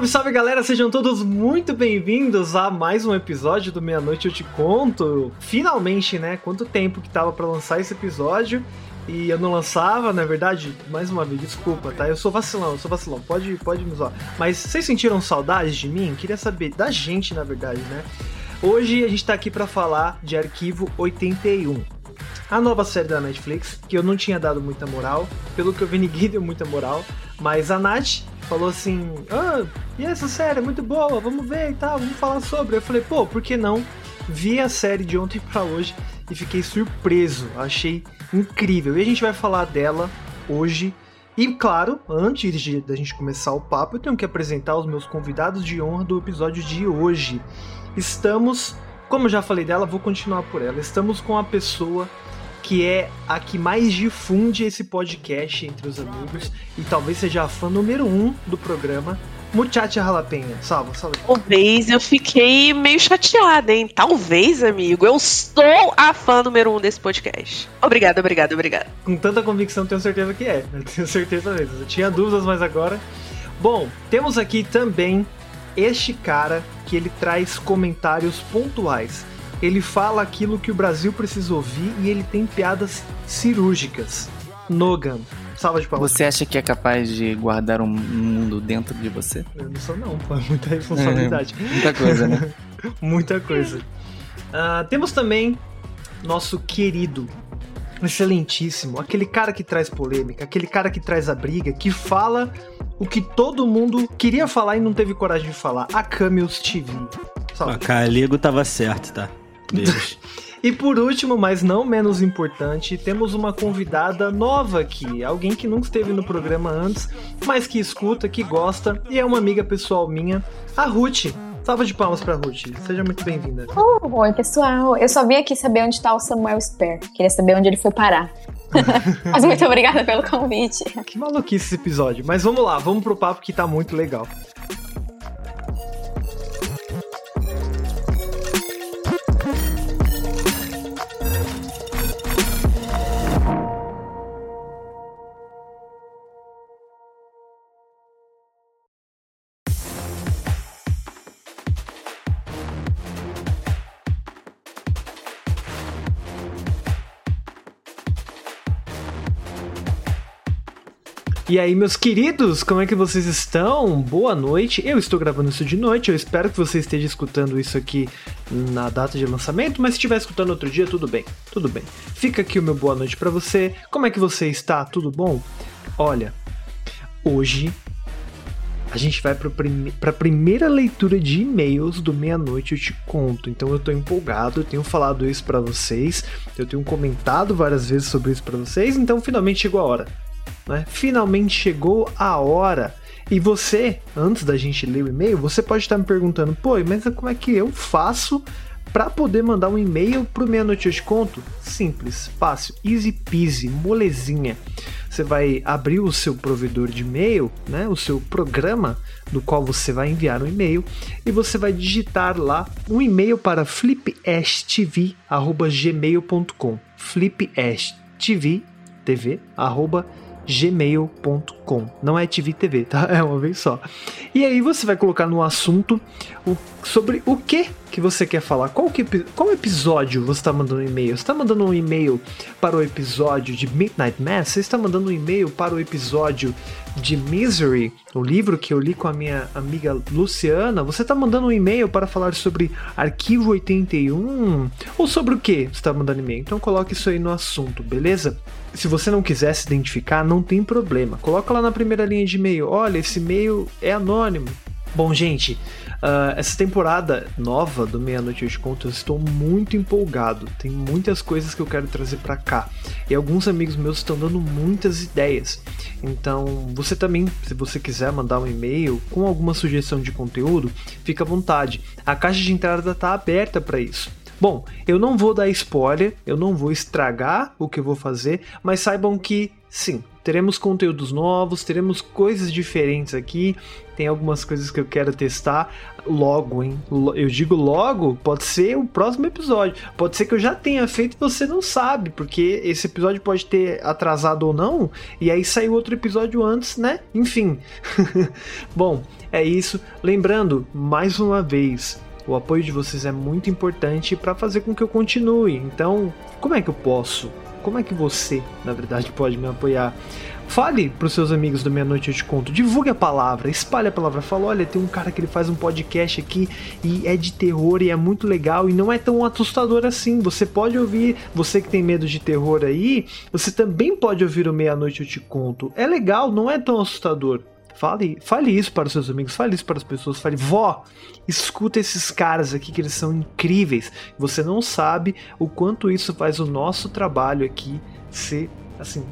Salve, salve galera, sejam todos muito bem-vindos a mais um episódio do Meia Noite Eu Te Conto. Finalmente, né? Quanto tempo que tava para lançar esse episódio e eu não lançava, na verdade, mais uma vez, desculpa, tá? Eu sou vacilão, eu sou vacilão, pode, pode me zoar. Mas vocês sentiram saudades de mim? Queria saber, da gente, na verdade, né? Hoje a gente tá aqui para falar de Arquivo 81. A nova série da Netflix, que eu não tinha dado muita moral, pelo que eu vi ninguém deu muita moral, mas a Nath falou assim: Ah, e essa série é muito boa, vamos ver e tal, vamos falar sobre. Eu falei, pô, por que não? Vi a série de ontem para hoje e fiquei surpreso, achei incrível. E a gente vai falar dela hoje. E claro, antes de da gente começar o papo, eu tenho que apresentar os meus convidados de honra do episódio de hoje. Estamos, como já falei dela, vou continuar por ela. Estamos com a pessoa que é a que mais difunde esse podcast entre os amigos e talvez seja a fã número um do programa. Muchacha Jalapena. Salva, salva. Talvez eu fiquei meio chateada, hein? Talvez, amigo. Eu sou a fã número um desse podcast. Obrigada, obrigada, obrigada. Com tanta convicção, tenho certeza que é. Eu tenho certeza mesmo. Eu tinha dúvidas, mas agora. Bom, temos aqui também este cara que ele traz comentários pontuais. Ele fala aquilo que o Brasil precisa ouvir e ele tem piadas cirúrgicas. Nogan. Salva de palmas. Você acha que é capaz de guardar um mundo dentro de você? Eu não sou não, pô. É muita responsabilidade. É, muita coisa, né? muita coisa. Uh, temos também nosso querido, excelentíssimo, aquele cara que traz polêmica, aquele cara que traz a briga, que fala o que todo mundo queria falar e não teve coragem de falar. A Camus TV. Salve. A Caligo tava certo, tá? Beijo. E por último, mas não menos importante, temos uma convidada nova aqui. Alguém que nunca esteve no programa antes, mas que escuta, que gosta e é uma amiga pessoal minha, a Ruth. Salva de palmas pra Ruth. Seja muito bem-vinda. Oh, oi, pessoal. Eu só vim aqui saber onde tá o Samuel Sper. Queria saber onde ele foi parar. Mas muito obrigada pelo convite. Que maluquice esse episódio. Mas vamos lá, vamos pro papo que tá muito legal. E aí, meus queridos, como é que vocês estão? Boa noite. Eu estou gravando isso de noite. Eu espero que você esteja escutando isso aqui na data de lançamento, mas se estiver escutando outro dia, tudo bem. Tudo bem. Fica aqui o meu boa noite para você. Como é que você está? Tudo bom? Olha, hoje a gente vai para a primeira leitura de e-mails do meia-noite, eu te conto. Então eu tô empolgado, eu tenho falado isso para vocês, eu tenho comentado várias vezes sobre isso para vocês, então finalmente chegou a hora. Né? Finalmente chegou a hora. E você, antes da gente ler o e-mail, você pode estar me perguntando, pô, mas como é que eu faço para poder mandar um e-mail pro Meia Noite Eu Te Conto? Simples, fácil, easy peasy, molezinha. Você vai abrir o seu provedor de e-mail, né, o seu programa do qual você vai enviar um e-mail e você vai digitar lá um e-mail para flipashtv@gmail.com. flipashtv tv arroba gmail.com. Não é TV TV, tá? É uma vez só. E aí você vai colocar no assunto o, sobre o que que você quer falar. Qual, que, qual episódio você está mandando e-mail? Você está mandando um e-mail para o episódio de Midnight Mass? Você está mandando um e-mail para o episódio de Misery, o livro que eu li com a minha amiga Luciana? Você está mandando um e-mail para falar sobre Arquivo 81? Ou sobre o que você está mandando e-mail? Então coloque isso aí no assunto, beleza? Se você não quiser se identificar, não tem problema. Coloca lá na primeira linha de e-mail. Olha, esse e-mail é anônimo. Bom, gente, uh, essa temporada nova do Meia-Noite de Conto eu estou muito empolgado. Tem muitas coisas que eu quero trazer para cá. E alguns amigos meus estão dando muitas ideias. Então, você também, se você quiser mandar um e-mail com alguma sugestão de conteúdo, fica à vontade. A caixa de entrada está aberta para isso. Bom, eu não vou dar spoiler, eu não vou estragar o que eu vou fazer, mas saibam que sim, teremos conteúdos novos, teremos coisas diferentes aqui. Tem algumas coisas que eu quero testar logo, hein? Eu digo logo, pode ser o próximo episódio. Pode ser que eu já tenha feito e você não sabe, porque esse episódio pode ter atrasado ou não, e aí saiu outro episódio antes, né? Enfim. Bom, é isso. Lembrando, mais uma vez, o apoio de vocês é muito importante para fazer com que eu continue. Então, como é que eu posso? Como é que você, na verdade, pode me apoiar? Fale pros seus amigos do Meia-Noite Eu Te Conto. Divulgue a palavra, espalhe a palavra. Fala, olha, tem um cara que ele faz um podcast aqui e é de terror e é muito legal e não é tão assustador assim. Você pode ouvir, você que tem medo de terror aí, você também pode ouvir o Meia-Noite Eu Te Conto. É legal, não é tão assustador. Fale, fale isso para os seus amigos, fale isso para as pessoas, fale, vó, escuta esses caras aqui que eles são incríveis. Você não sabe o quanto isso faz o nosso trabalho aqui ser assim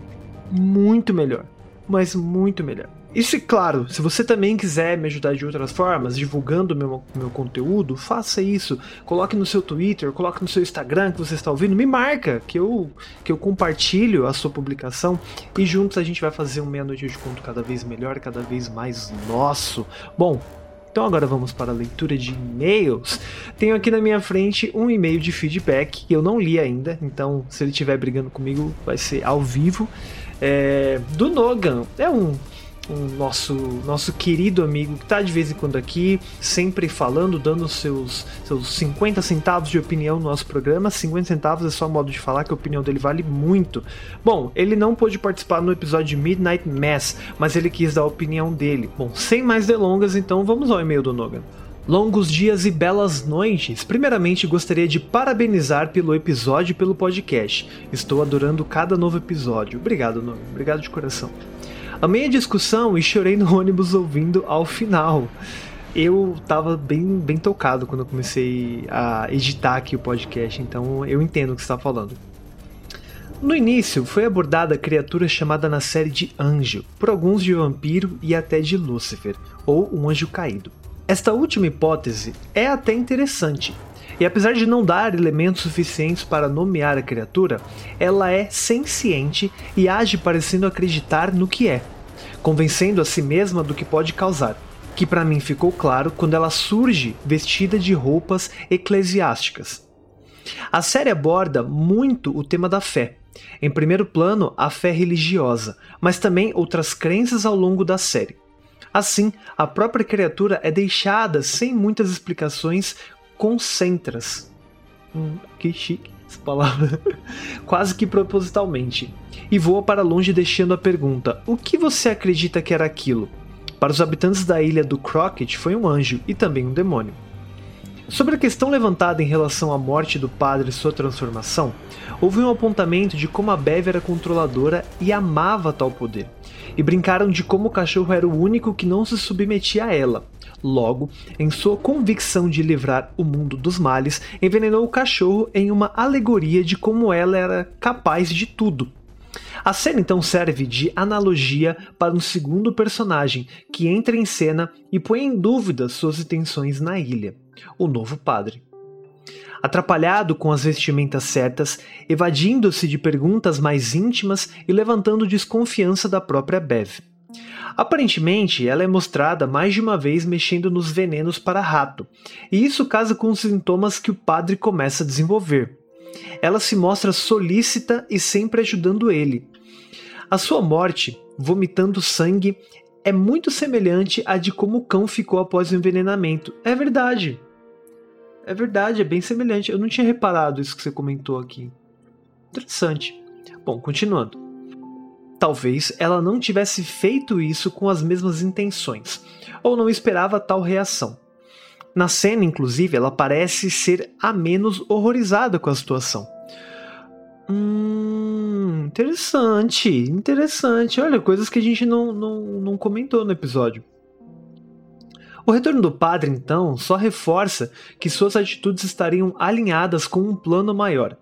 muito melhor, mas muito melhor. Isso é claro, se você também quiser me ajudar de outras formas, divulgando meu, meu conteúdo, faça isso. Coloque no seu Twitter, coloque no seu Instagram que você está ouvindo, me marca, que eu, que eu compartilho a sua publicação e juntos a gente vai fazer um meia-noite de conto cada vez melhor, cada vez mais nosso. Bom, então agora vamos para a leitura de e-mails. Tenho aqui na minha frente um e-mail de feedback que eu não li ainda, então se ele estiver brigando comigo vai ser ao vivo é, do Nogan. É um nosso, nosso querido amigo que está de vez em quando aqui, sempre falando, dando seus, seus 50 centavos de opinião no nosso programa. 50 centavos é só modo de falar que a opinião dele vale muito. Bom, ele não pôde participar no episódio de Midnight Mass, mas ele quis dar a opinião dele. Bom, sem mais delongas, então vamos ao e-mail do Nogan. Longos dias e belas noites. Primeiramente, gostaria de parabenizar pelo episódio e pelo podcast. Estou adorando cada novo episódio. Obrigado, Nogan. Obrigado de coração. Amei a discussão e chorei no ônibus ouvindo ao final. Eu tava bem, bem tocado quando eu comecei a editar aqui o podcast, então eu entendo o que você está falando. No início, foi abordada a criatura chamada na série de anjo, por alguns de vampiro e até de Lúcifer, ou um anjo caído. Esta última hipótese é até interessante, e apesar de não dar elementos suficientes para nomear a criatura, ela é senciente e age parecendo acreditar no que é, convencendo a si mesma do que pode causar, que para mim ficou claro quando ela surge vestida de roupas eclesiásticas. A série aborda muito o tema da fé. Em primeiro plano, a fé religiosa, mas também outras crenças ao longo da série. Assim, a própria criatura é deixada sem muitas explicações concentras. Hum, que chique essa palavra. Quase que propositalmente. E voa para longe deixando a pergunta: O que você acredita que era aquilo? Para os habitantes da ilha do Crockett foi um anjo e também um demônio. Sobre a questão levantada em relação à morte do padre e sua transformação, houve um apontamento de como a Bev era controladora e amava tal poder, e brincaram de como o cachorro era o único que não se submetia a ela. Logo, em sua convicção de livrar o mundo dos males, envenenou o cachorro em uma alegoria de como ela era capaz de tudo. A cena então serve de analogia para um segundo personagem que entra em cena e põe em dúvida suas intenções na ilha, o novo padre. Atrapalhado com as vestimentas certas, evadindo-se de perguntas mais íntimas e levantando desconfiança da própria Bev. Aparentemente, ela é mostrada mais de uma vez mexendo nos venenos para rato, e isso casa com os sintomas que o padre começa a desenvolver. Ela se mostra solícita e sempre ajudando ele. A sua morte, vomitando sangue, é muito semelhante à de como o cão ficou após o envenenamento. É verdade. É verdade, é bem semelhante. Eu não tinha reparado isso que você comentou aqui. Interessante. Bom, continuando. Talvez ela não tivesse feito isso com as mesmas intenções, ou não esperava tal reação. Na cena, inclusive, ela parece ser a menos horrorizada com a situação. Hum, interessante, interessante. Olha, coisas que a gente não, não, não comentou no episódio. O retorno do padre, então, só reforça que suas atitudes estariam alinhadas com um plano maior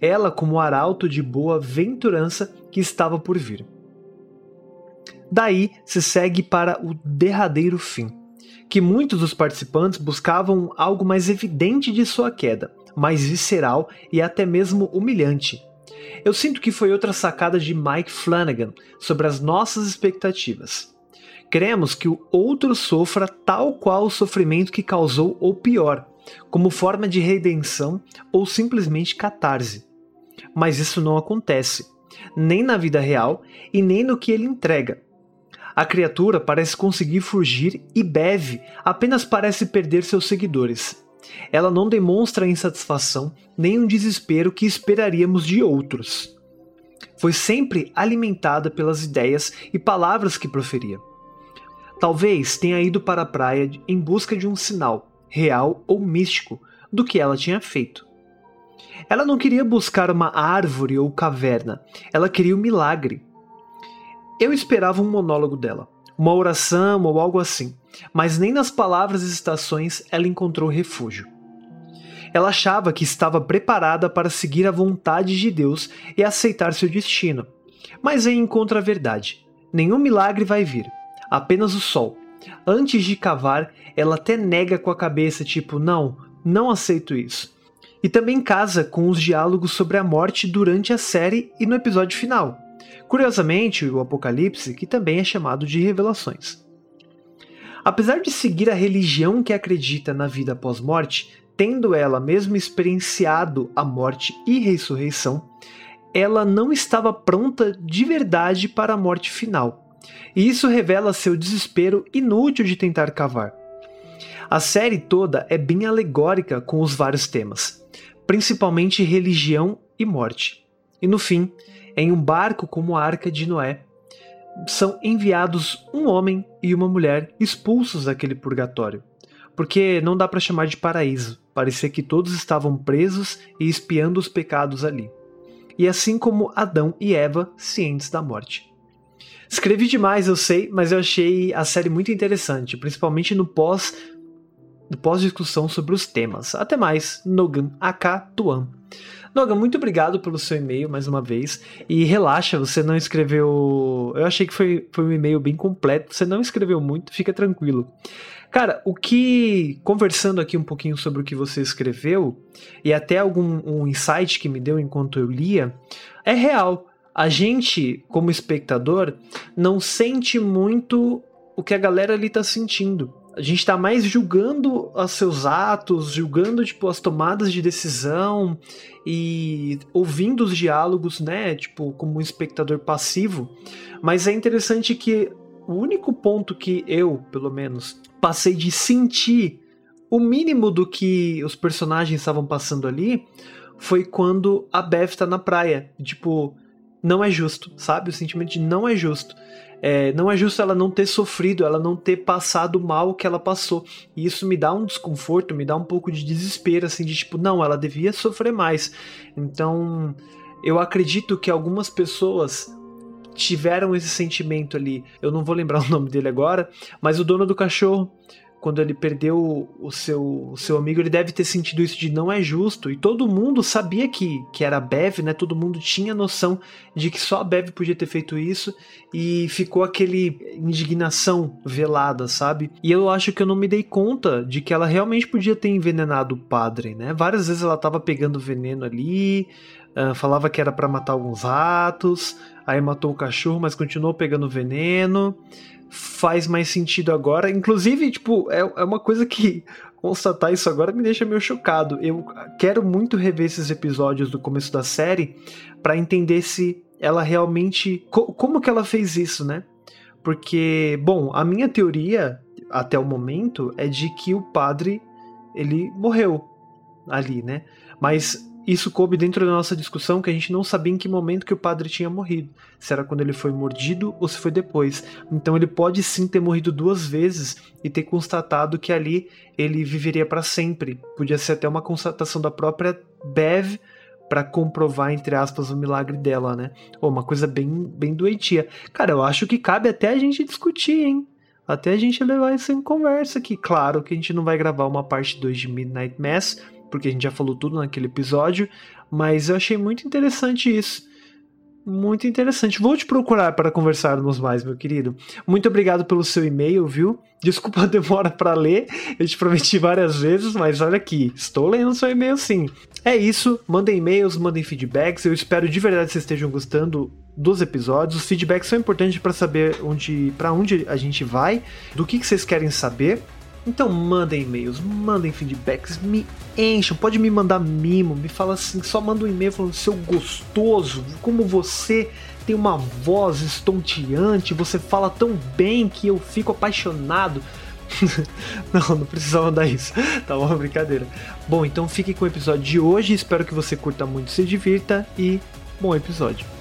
ela como arauto de boa venturança que estava por vir. Daí se segue para o derradeiro fim, que muitos dos participantes buscavam algo mais evidente de sua queda, mais visceral e até mesmo humilhante. Eu sinto que foi outra sacada de Mike Flanagan sobre as nossas expectativas. Queremos que o outro sofra tal qual o sofrimento que causou ou pior, como forma de redenção ou simplesmente catarse. Mas isso não acontece, nem na vida real e nem no que ele entrega. A criatura parece conseguir fugir e Bev apenas parece perder seus seguidores. Ela não demonstra insatisfação nem um desespero que esperaríamos de outros. Foi sempre alimentada pelas ideias e palavras que proferia. Talvez tenha ido para a praia em busca de um sinal, real ou místico, do que ela tinha feito. Ela não queria buscar uma árvore ou caverna, ela queria um milagre. Eu esperava um monólogo dela, uma oração ou algo assim, mas nem nas palavras e estações ela encontrou refúgio. Ela achava que estava preparada para seguir a vontade de Deus e aceitar seu destino. Mas aí encontra a verdade. Nenhum milagre vai vir, apenas o sol. Antes de cavar, ela até nega com a cabeça, tipo, não, não aceito isso. E também casa com os diálogos sobre a morte durante a série e no episódio final. Curiosamente, o Apocalipse, que também é chamado de Revelações. Apesar de seguir a religião que acredita na vida após morte, tendo ela mesmo experienciado a morte e ressurreição, ela não estava pronta de verdade para a morte final. E isso revela seu desespero inútil de tentar cavar. A série toda é bem alegórica com os vários temas, principalmente religião e morte. E no fim, em um barco como a Arca de Noé, são enviados um homem e uma mulher expulsos daquele purgatório. Porque não dá para chamar de paraíso, parecia que todos estavam presos e espiando os pecados ali. E assim como Adão e Eva, cientes da morte. Escrevi demais, eu sei, mas eu achei a série muito interessante, principalmente no pós pós-discussão sobre os temas. Até mais, Nogan AK Tuan. Nogan, muito obrigado pelo seu e-mail mais uma vez. E relaxa, você não escreveu. Eu achei que foi, foi um e-mail bem completo. Você não escreveu muito, fica tranquilo. Cara, o que. Conversando aqui um pouquinho sobre o que você escreveu, e até algum um insight que me deu enquanto eu lia, é real. A gente, como espectador, não sente muito o que a galera ali tá sentindo a gente tá mais julgando os seus atos, julgando tipo as tomadas de decisão e ouvindo os diálogos, né, tipo como um espectador passivo. Mas é interessante que o único ponto que eu, pelo menos, passei de sentir o mínimo do que os personagens estavam passando ali foi quando a Beth tá na praia, tipo, não é justo, sabe? O sentimento de não é justo. É, não é justo ela não ter sofrido, ela não ter passado mal que ela passou. E isso me dá um desconforto, me dá um pouco de desespero, assim, de tipo, não, ela devia sofrer mais. Então, eu acredito que algumas pessoas tiveram esse sentimento ali. Eu não vou lembrar o nome dele agora, mas o dono do cachorro quando ele perdeu o seu, o seu amigo, ele deve ter sentido isso de não é justo. E todo mundo sabia que, que era a Bev, né? Todo mundo tinha noção de que só a Bev podia ter feito isso. E ficou aquele indignação velada, sabe? E eu acho que eu não me dei conta de que ela realmente podia ter envenenado o padre, né? Várias vezes ela tava pegando veneno ali, uh, falava que era para matar alguns ratos, aí matou o cachorro, mas continuou pegando veneno faz mais sentido agora. Inclusive, tipo, é, é uma coisa que constatar isso agora me deixa meio chocado. Eu quero muito rever esses episódios do começo da série para entender se ela realmente. Co como que ela fez isso, né? Porque, bom, a minha teoria até o momento é de que o padre ele morreu ali, né? Mas isso coube dentro da nossa discussão que a gente não sabia em que momento que o padre tinha morrido. Se era quando ele foi mordido ou se foi depois. Então ele pode sim ter morrido duas vezes e ter constatado que ali ele viveria para sempre. Podia ser até uma constatação da própria Bev para comprovar, entre aspas, o milagre dela, né? Ou uma coisa bem, bem doentia. Cara, eu acho que cabe até a gente discutir, hein? Até a gente levar isso em conversa aqui. Claro que a gente não vai gravar uma parte 2 de Midnight Mass, porque a gente já falou tudo naquele episódio, mas eu achei muito interessante isso. Muito interessante. Vou te procurar para conversarmos mais, meu querido. Muito obrigado pelo seu e-mail, viu? Desculpa a demora para ler. Eu te prometi várias vezes, mas olha aqui, estou lendo seu e-mail sim. É isso. Mandem e-mails, mandem feedbacks. Eu espero de verdade que vocês estejam gostando dos episódios. Os feedbacks são importantes para saber onde, para onde a gente vai, do que, que vocês querem saber. Então mandem e-mails, mandem feedbacks, me encham, pode me mandar mimo, me fala assim, só manda um e-mail falando seu gostoso, como você tem uma voz estonteante, você fala tão bem que eu fico apaixonado. não, não precisa mandar isso. Tá uma brincadeira. Bom, então fique com o episódio de hoje. Espero que você curta muito, se divirta e bom episódio.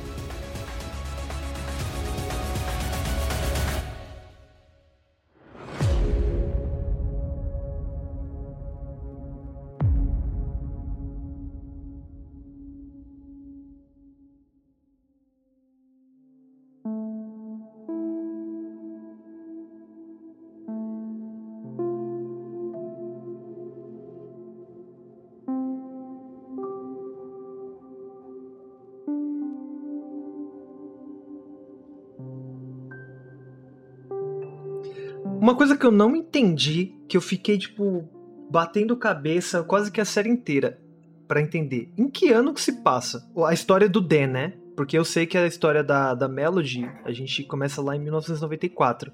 Uma coisa que eu não entendi, que eu fiquei, tipo, batendo cabeça quase que a série inteira para entender. Em que ano que se passa? A história do Dan, né? Porque eu sei que a história da, da Melody, a gente começa lá em 1994.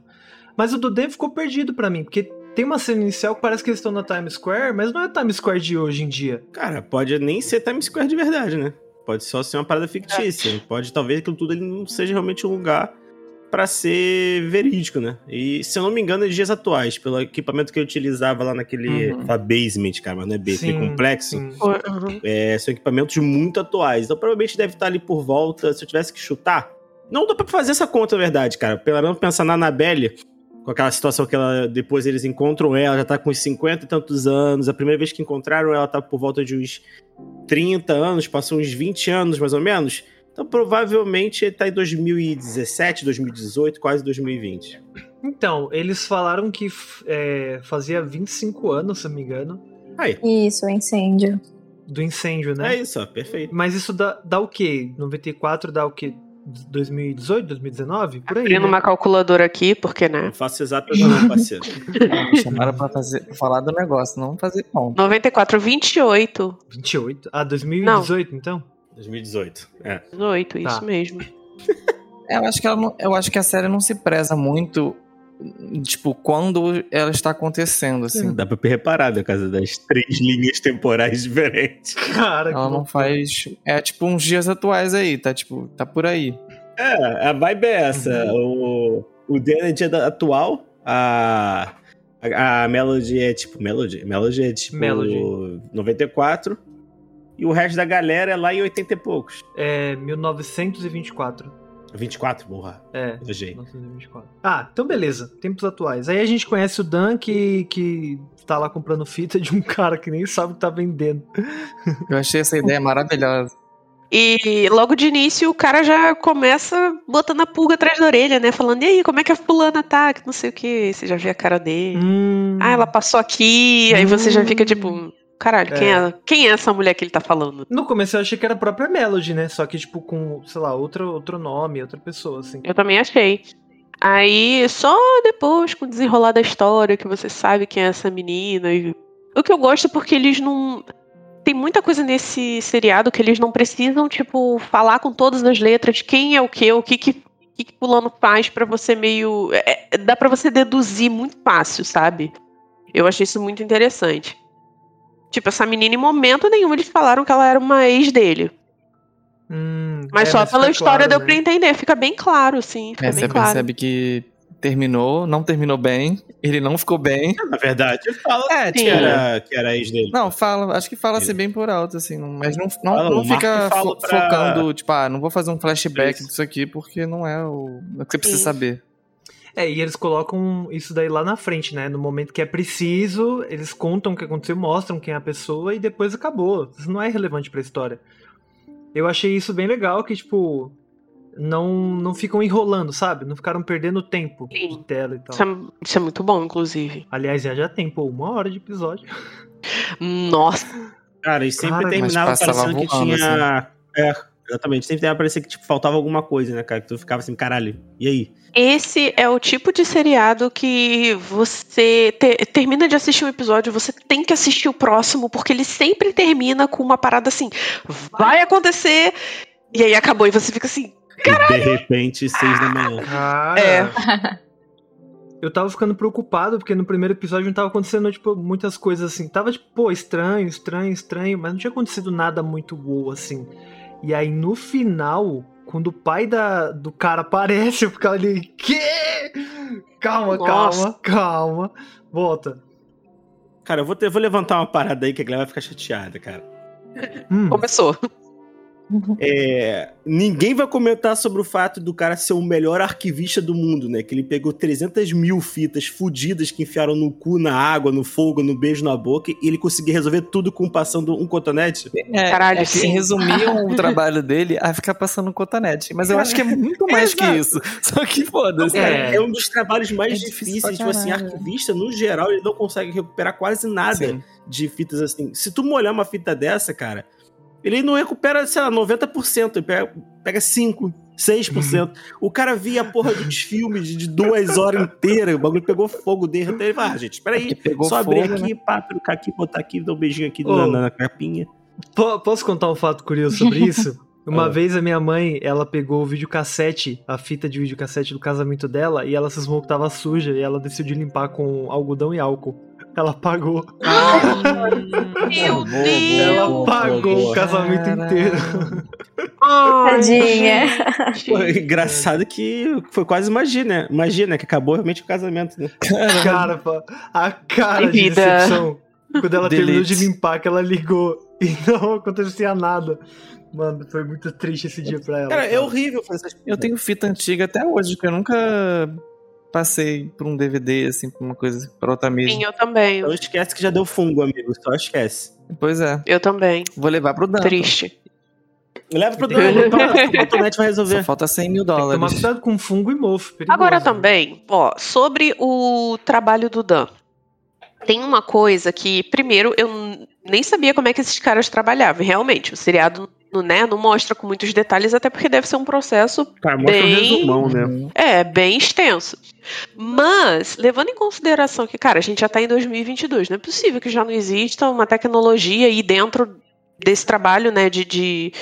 Mas o do Dan ficou perdido para mim, porque tem uma cena inicial que parece que eles estão na Times Square, mas não é a Times Square de hoje em dia. Cara, pode nem ser Times Square de verdade, né? Pode só ser uma parada fictícia. É. Pode talvez aquilo tudo ele não seja realmente um lugar para ser verídico, né? E se eu não me engano, nos dias atuais, pelo equipamento que eu utilizava lá naquele uhum. basement, cara, mas não é B, sim, complexo. Uhum. É, são equipamentos muito atuais. Então provavelmente deve estar ali por volta, se eu tivesse que chutar. Não dá pra fazer essa conta, na verdade, cara. Pela não pensar na Anabelle, com aquela situação que ela depois eles encontram ela, já tá com uns 50 e tantos anos. A primeira vez que encontraram ela tá por volta de uns 30 anos, passou uns 20 anos mais ou menos. Então provavelmente ele tá em 2017, 2018, quase 2020. Então, eles falaram que é, fazia 25 anos, se não me engano. Aí. Isso, o incêndio. Do incêndio, né? É isso, ó, perfeito. Mas isso dá, dá o quê? 94 dá o quê? 2018, 2019? Por aí. Abrindo né? uma calculadora aqui, porque, né? Não faço exatamente não, parceiro. Chamaram pra fazer, falar do negócio, não fazer conta. 94, 28. 28? Ah, 2018, não. então? 2018. É. 18, isso tá. mesmo. É, eu acho que ela não, eu acho que a série não se preza muito tipo, quando ela está acontecendo, assim. Sim, dá pra reparar por causa das três linhas temporais diferentes. Cara, ela não faz. É tipo uns dias atuais aí, tá? Tipo, tá por aí. É, a vibe é essa. Uhum. O, o Dan é dia atual, a. A, a Melody é tipo. Melody? Melody é tipo. Melody. 94. E o resto da galera é lá em 80 e poucos. É 1924. 24, porra. É. 1924. Ah, então beleza. Tempos atuais. Aí a gente conhece o Dan que, que tá lá comprando fita de um cara que nem sabe o que tá vendendo. Eu achei essa ideia maravilhosa. E logo de início o cara já começa botando a pulga atrás da orelha, né? Falando, e aí, como é que a fulana tá? Que não sei o que. Você já vê a cara dele. Hum. Ah, ela passou aqui. Hum. Aí você já fica tipo, Caralho, é. Quem, é, quem é essa mulher que ele tá falando? No começo eu achei que era a própria Melody, né? Só que, tipo, com, sei lá, outro, outro nome, outra pessoa, assim. Eu também achei. Aí, só depois, com o desenrolar da história, que você sabe quem é essa menina. E... O que eu gosto é porque eles não. Tem muita coisa nesse seriado que eles não precisam, tipo, falar com todas as letras quem é o que, o que que, que, que fulano faz para você meio. É, é dá para você deduzir muito fácil, sabe? Eu achei isso muito interessante. Tipo, essa menina, em momento nenhum, eles falaram que ela era uma ex dele. Hum, mas é, só mas pela história claro, deu né? pra entender. Fica bem claro, assim. Fica É, bem você claro. percebe que terminou, não terminou bem, ele não ficou bem. Na verdade, fala É, que era, que era ex dele. Não, fala, acho que fala assim bem por alto, assim, mas não, não, Fala, não fica fo- pra- focando, tipo, ah, não vou fazer um flashback Isso. disso aqui porque não é o, o que você precisa Sim. saber. É, e eles colocam isso daí lá na frente, né? No momento que é preciso, eles contam o que aconteceu, mostram quem é a pessoa e depois acabou. Isso não é relevante pra história. Eu achei isso bem legal, que, tipo, não, não ficam enrolando, sabe? Não ficaram perdendo tempo Sim. de tela e tal. Isso é, isso é muito bom, inclusive. Aliás, já já tem, pô, uma hora de episódio. Nossa. Cara, e sempre Cara, terminava parecendo que tinha. É, Exatamente. Sempre ia parecer que tipo, faltava alguma coisa, né, cara? Que tu ficava assim, caralho, e aí? Esse é o tipo de seriado que você te- termina de assistir um episódio, você tem que assistir o próximo, porque ele sempre termina com uma parada assim, vai acontecer, e aí acabou, e você fica assim, E de repente, seis da manhã. Cara, É. eu tava ficando preocupado, porque no primeiro episódio não tava acontecendo, tipo, muitas coisas assim. Tava, tipo, pô, estranho, estranho, estranho, mas não tinha acontecido nada muito bom, assim. E aí, no final, quando o pai da, do cara aparece, eu ficava ali, quê? Calma, Nossa. calma, calma. Volta. Cara, eu vou, ter- eu vou levantar uma parada aí que a galera vai ficar chateada, cara. Hum, Começou. É, ninguém vai comentar sobre o fato do cara ser o melhor arquivista do mundo, né? Que ele pegou 300 mil fitas fudidas que enfiaram no cu, na água, no fogo, no beijo na boca e ele conseguia resolver tudo com passando um cotonete. É, Caralho, é que sim. resumiam o trabalho dele a ficar passando cotonete. Mas eu acho que é muito mais que isso. Só que foda-se. É. É. um dos trabalhos mais É pra difíceis. Tipo assim, arquivista, no geral, ele não consegue recuperar quase nada Sim. de fitas assim. Se tu molhar uma fita dessa, cara, ele não recupera, sei lá, 90%. Ele pega, pega 5%, 6%. o cara via a porra dos filmes de duas horas inteiras, o bagulho pegou fogo dele. Então ele vai, ah, gente, espera É que aí. pegou Só abrir fogo, aqui, pá, trocar aqui, botar aqui, dar um beijinho aqui Ô. na, na capinha. po- posso contar um fato curioso sobre isso? Uma Ah. vez a minha mãe, ela pegou o videocassete, a fita de videocassete do casamento dela, e ela cismou que tava suja, e ela decidiu limpar com algodão e álcool. Ela apagou. Meu Boa, Deus! Ela boa. o casamento inteiro. Ai, Tadinha. Pô, engraçado que foi quase magia, né? Magia, né? Que acabou realmente o casamento, né? Cara, a cara Ai, de vida. decepção. Quando ela terminou Delete. de limpar, que ela ligou e não acontecia nada. Mano, foi muito triste esse dia pra ela. Cara, é horrível fazer essas Eu tenho fita antiga até hoje, que eu nunca passei por um DVD, assim, por uma coisa, pra outra mídia. Sim, eu também. Não esquece que já deu fungo, amigo. Só esquece. Pois é. Eu também. Vou levar pro Dan. Triste. Leva pro dono, que- o vai Só resolver. falta 100 mil Tem que tomar dólares. cuidado com fungo e mofo. perigoso. Agora também, ó, sobre o trabalho do Dan. Tem uma coisa que, primeiro, eu nem sabia como é que esses caras trabalhavam. Realmente, o seriado não, né, não mostra com muitos detalhes, até porque deve ser um processo Cara, mostra Bem- resumão, né? Uhum. É, bem extenso. Mas, levando em consideração que, cara, a gente já tá em 2022, não é possível que já não exista uma tecnologia aí dentro desse trabalho, né, de, de,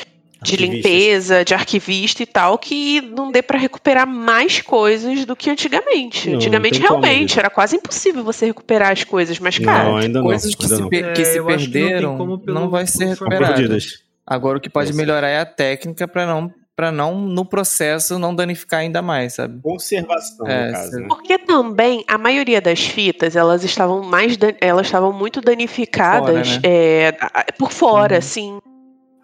de limpeza, de arquivista e tal, que não dê pra recuperar mais coisas do que antigamente. Não, antigamente, não realmente, Vitor. era quase impossível você recuperar as coisas, mas, Não, cara, ainda não. Coisas que ainda se, não. per- que É, se acho que não perderam como não, pelo- vai ser pelo. Perdidas. Agora o que pode melhorar é a técnica pra não, pra não, no processo, não danificar ainda mais, sabe? Conservação, É, no caso, né? Porque também a maioria das fitas elas estavam mais elas estavam muito danificadas Fora, né? é, por fora, Uhum. assim.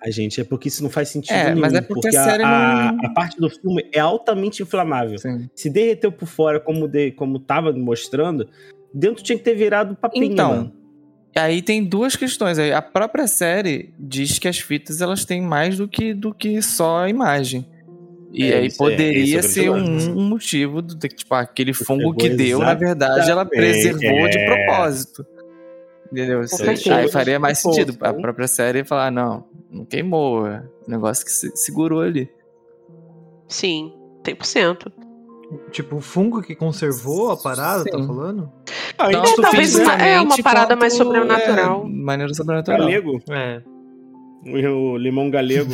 A gente, é porque isso não faz sentido É, nenhum. mas é porque a a, série a- não- a parte do filme é altamente inflamável. Sim. Se derreteu por fora, como, de, como tava mostrando, dentro tinha que ter virado papinho, Então, mano. Aí tem duas questões aí. A própria série diz que as fitas elas têm mais do que, do que só a imagem. E É, aí é- é poderia grande ser um, um motivo do de que, tipo, aquele fungo que deu, na verdade, ela preservou de é. propósito. Entendeu? Isso aí faria mais sentido. A própria série falar, não, não queimou. É um negócio que se segurou ali. Sim, 100%. Tipo, o fungo que conservou a parada, tá Sim. falando? Ah, então, talvez uma- é uma parada mais sobrenatural. É, maneira sobrenatural. galego, É. o limão galego.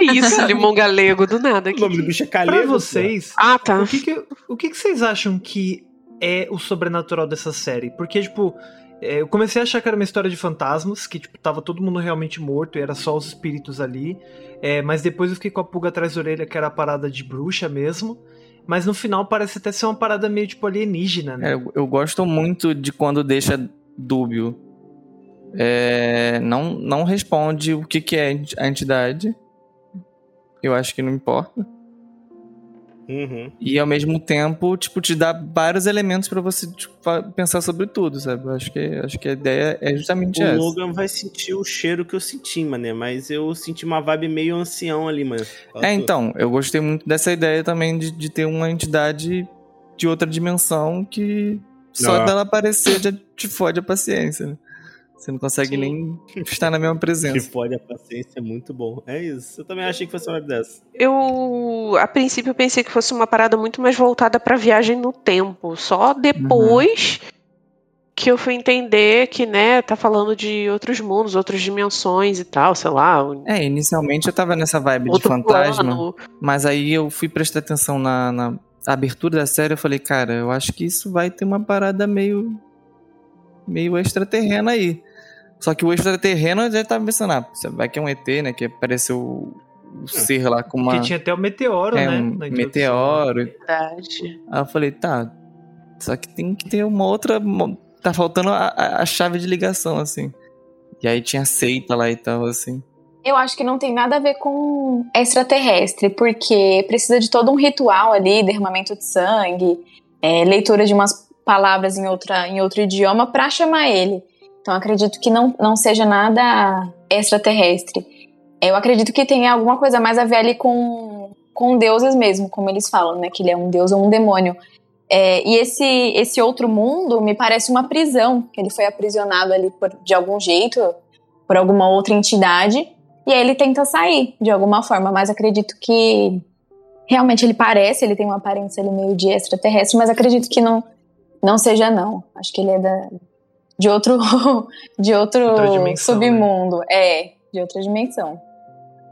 Isso, limão galego, do nada o aqui. nome do bicho é Pra calego. vocês, Ah, tá. o que que, o que que vocês acham que é o sobrenatural dessa série? Porque, tipo, é, eu comecei a achar que era uma história de fantasmas, que, tipo, tava todo mundo realmente morto e era só os espíritos ali. É, mas depois eu fiquei com a pulga atrás da orelha, que era a parada de bruxa mesmo. Mas no final parece até ser uma parada meio, tipo, alienígena, né? É, eu, eu gosto muito de quando deixa dúbio. É, não, não responde o que, que é a entidade. Eu acho que não importa. Uhum. E ao mesmo tempo, tipo, te dá vários elementos pra você tipo, pensar sobre tudo, sabe? Acho que, acho que a ideia é justamente O essa. Logan vai sentir o cheiro que eu senti, mané. Mas eu senti uma vibe meio ancião ali, mano. É, então, eu gostei muito dessa ideia também de, de ter uma entidade de outra dimensão que só Ah. dela aparecer já te fode a paciência, né? Você não consegue Sim. nem estar na mesma Que presença. pode a paciência é muito bom. É isso. Eu também achei que fosse uma dessa. Eu, a princípio, pensei que fosse uma parada muito mais voltada pra viagem no tempo. Só depois que eu fui entender que, né, tá falando de outros mundos, outras dimensões e tal, sei lá. É, inicialmente eu tava nessa vibe de fantasma, plano. mas aí eu fui prestar atenção na, na abertura da série eu falei, cara, eu acho que isso vai ter uma parada meio. meio extraterrena aí. Só que o extraterreno já tava pensando, ah, você vai que é um ET, né? Que apareceu o o ser lá com uma. Porque tinha até o meteoro, é, né? um meteoro. Verdade. Aí eu falei, tá. Só que tem que ter uma outra. mo- Tá faltando a, a- a chave de ligação, assim. E aí tinha seita lá e tal, assim. Eu acho que não tem nada a ver com extraterrestre, porque precisa de todo um ritual ali, derramamento de sangue, é, leitura de umas palavras em, outra, em outro idioma pra chamar ele. Então acredito que não, não seja nada extraterrestre. Eu acredito que tem alguma coisa mais a ver ali com, com deuses mesmo, como eles falam, né? Que ele é um deus ou um demônio. É, e esse, esse outro mundo me parece uma prisão, ele foi aprisionado ali por, de algum jeito, por alguma outra entidade. E aí ele tenta sair de alguma forma, mas acredito que realmente ele parece, ele tem uma aparência ali meio de extraterrestre, mas acredito que não não seja não. Acho que ele é da, de outro de outro né? submundo, é, de outra dimensão.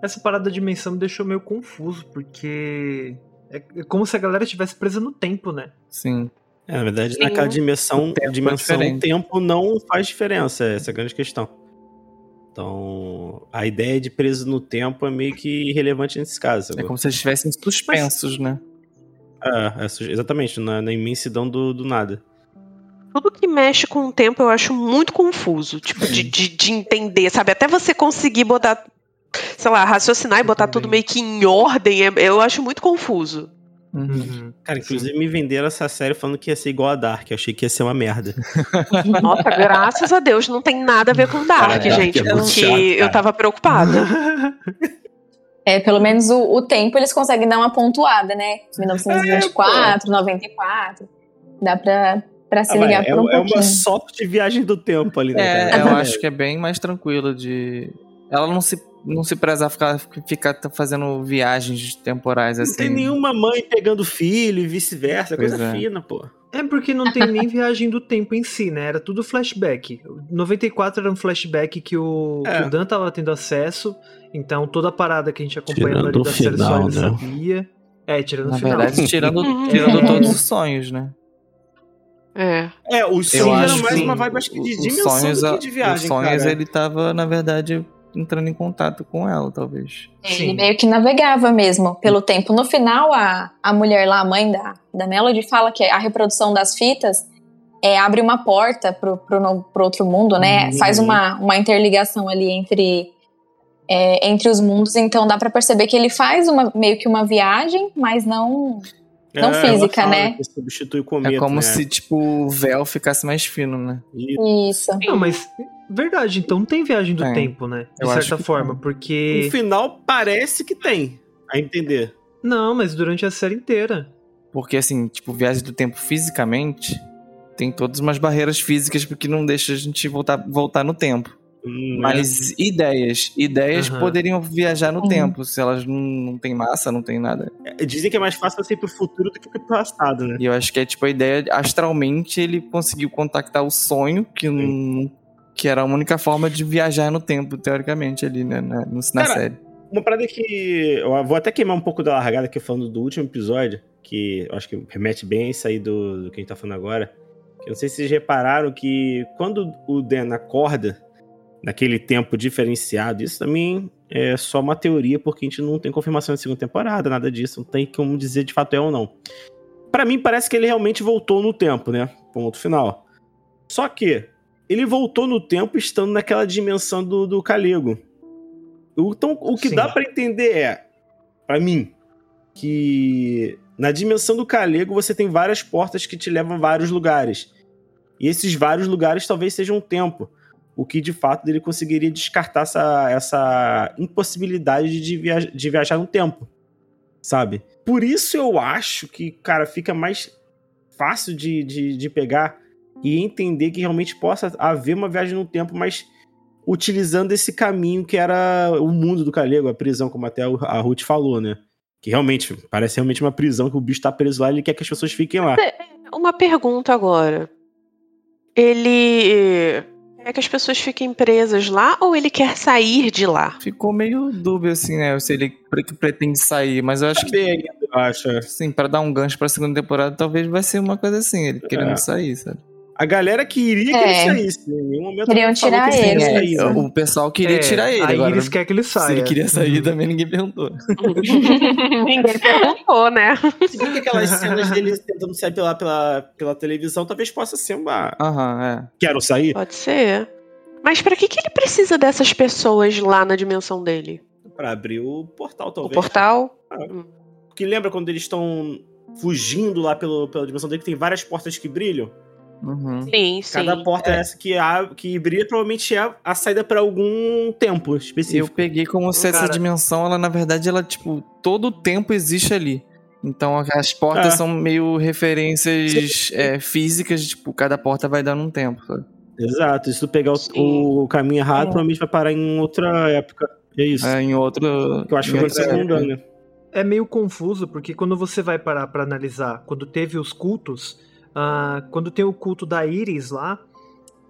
Essa parada da dimensão me deixou meio confuso, porque é é como se a galera estivesse presa no tempo, né? Sim. É, na verdade, Sim. naquela dimensão, tempo é dimensão diferente. tempo não faz diferença. Essa é a grande questão. Então, a ideia de preso no tempo é meio que irrelevante nesse caso. É como se eles estivessem suspensos, né? É, é exatamente, na, na imensidão do, do nada. Tudo que mexe com o tempo eu acho muito confuso, tipo, de, de, de entender, sabe? Até você conseguir botar, sei lá, raciocinar e botar tudo meio que em ordem, é- eu acho muito confuso. Uhum. Cara, inclusive me venderam essa série falando que ia ser igual a Dark. Eu achei que ia ser uma merda. Nossa, graças a Deus, não tem nada a ver com Dark, Cara, gente, Dark é porque chato, eu tava preocupada. É, pelo menos o, o tempo eles conseguem dar uma pontuada, né? 1924, 94. Dá pra, pra se Ah, ligar é, por um é pouquinho. uma soft viagem do tempo ali, né? É, cara? eu acho que é bem mais tranquilo de. Ela não se, não se preza a ficar, ficar fazendo viagens temporais Não assim. tem nenhuma mãe pegando filho e vice-versa. Coisa é. fina, pô. É porque não tem nem viagem do tempo em si, né? Era tudo flashback. 94 era um flashback que o, É. que o Dan tava tendo acesso. Então toda a parada que a gente acompanhando Tirando ali da série só final, ele né? sabia. É, tirando Na o final. verdade, tirando, tirando É. todos os sonhos, né? É. É, o sonho era mais que uma vibe acho que de dimensão sonhos, do que de viagem, os sonhos cara. ele tava, na verdade, entrando em contato com ela, talvez. Ele Sim. meio que navegava mesmo pelo tempo. No final, a, a mulher lá, a mãe da, da Melody, fala que a reprodução das fitas é, abre uma porta pro, pro, no- pro outro mundo, né? Uhum. Faz uma, uma interligação ali entre, é, entre os mundos. Então dá pra perceber que ele faz uma, meio que uma viagem, mas não. Não ela física, fala né? que substitui o cometa, é como né? se, tipo, o véu ficasse mais fino, né? Isso. Não, mas verdade, então não tem viagem do Tem. tempo, né? De Eu certa forma, tem. porque. no final parece que tem, a entender. Não, mas durante a série inteira. Porque, assim, tipo, viagem do tempo fisicamente tem todas umas barreiras físicas porque não deixa a gente voltar, voltar no tempo. Hum, Mas ideias, ideias Aham. poderiam viajar no Uhum. tempo, se elas não, não têm massa, não tem nada. é. Dizem que é mais fácil você ir pro futuro do que pro passado, né? E eu acho que é tipo a ideia, astralmente ele conseguiu contactar o sonho, que, não, que era a única forma de viajar no tempo, teoricamente, ali, né, na, no- na Cara, série. Uma parada que. Eu vou até queimar um pouco da largada aqui falando do último episódio, que eu acho que remete bem a isso aí do, do que a gente tá falando agora. Eu não sei se vocês repararam que quando o Dan acorda, naquele tempo diferenciado, isso também é só uma teoria, porque a gente não tem confirmação de segunda temporada, nada disso, não tem como dizer de fato é ou não. Pra mim, parece que ele realmente voltou no tempo, né? Ponto final. Só que ele voltou no tempo estando naquela dimensão do, do Calego. Então, o que Sim. dá pra entender é, pra mim, que na dimensão do Calego você tem várias portas que te levam a vários lugares. E esses vários lugares talvez sejam um tempo. O que de fato ele conseguiria descartar essa, essa impossibilidade de, de viajar no tempo. Sabe? Por isso eu acho que, cara, fica mais fácil de, de, de pegar e entender que realmente possa haver uma viagem no tempo, mas utilizando esse caminho que era o mundo do Calego, a prisão, como até a Ruth falou, né? Que realmente, parece realmente uma prisão que o bicho tá preso lá e ele quer que as pessoas fiquem lá. Uma pergunta agora. Ele quer que as pessoas fiquem presas lá ou ele quer sair de lá? Ficou meio dúbio, assim, né? Se ele pre- pretende sair, mas eu acho que, ainda, eu acho. é. assim, pra dar um gancho pra segunda temporada, talvez vai ser uma coisa assim, ele querendo É. sair, sabe? A galera queria que É. ele saísse. Em nenhum momento Queriam tirar que ele sair, né? o pessoal queria É, tirar ele A agora. Iris quer que ele Se saia. ele queria sair Uhum. também, ninguém perguntou. Ninguém perguntou, né? Se bem que aquelas cenas dele tentando sair pela, pela, pela televisão talvez possa ser uma. Aham, é. Quero sair? Pode ser. Mas pra que, que ele precisa dessas pessoas lá na dimensão dele? Pra abrir o portal, O talvez. portal? Porque lembra quando eles estão fugindo lá pelo, pela dimensão dele, que tem várias portas que brilham? Uhum. Sim, sim. Cada porta é. essa que, a, que brilha provavelmente é a saída pra algum tempo Eu específico. peguei como se essa Cara. dimensão, ela na verdade, ela, tipo, todo o tempo existe ali. Então as portas É. são meio referências é, físicas, tipo, cada porta vai dando um tempo, sabe? Exato. Se tu pegar o, o caminho errado, É. provavelmente vai parar em outra época. É isso. É, em outro. que eu acho que outra ano, né? é meio confuso, porque quando você vai parar pra analisar, quando teve os cultos, ah, quando tem o culto da Iris lá,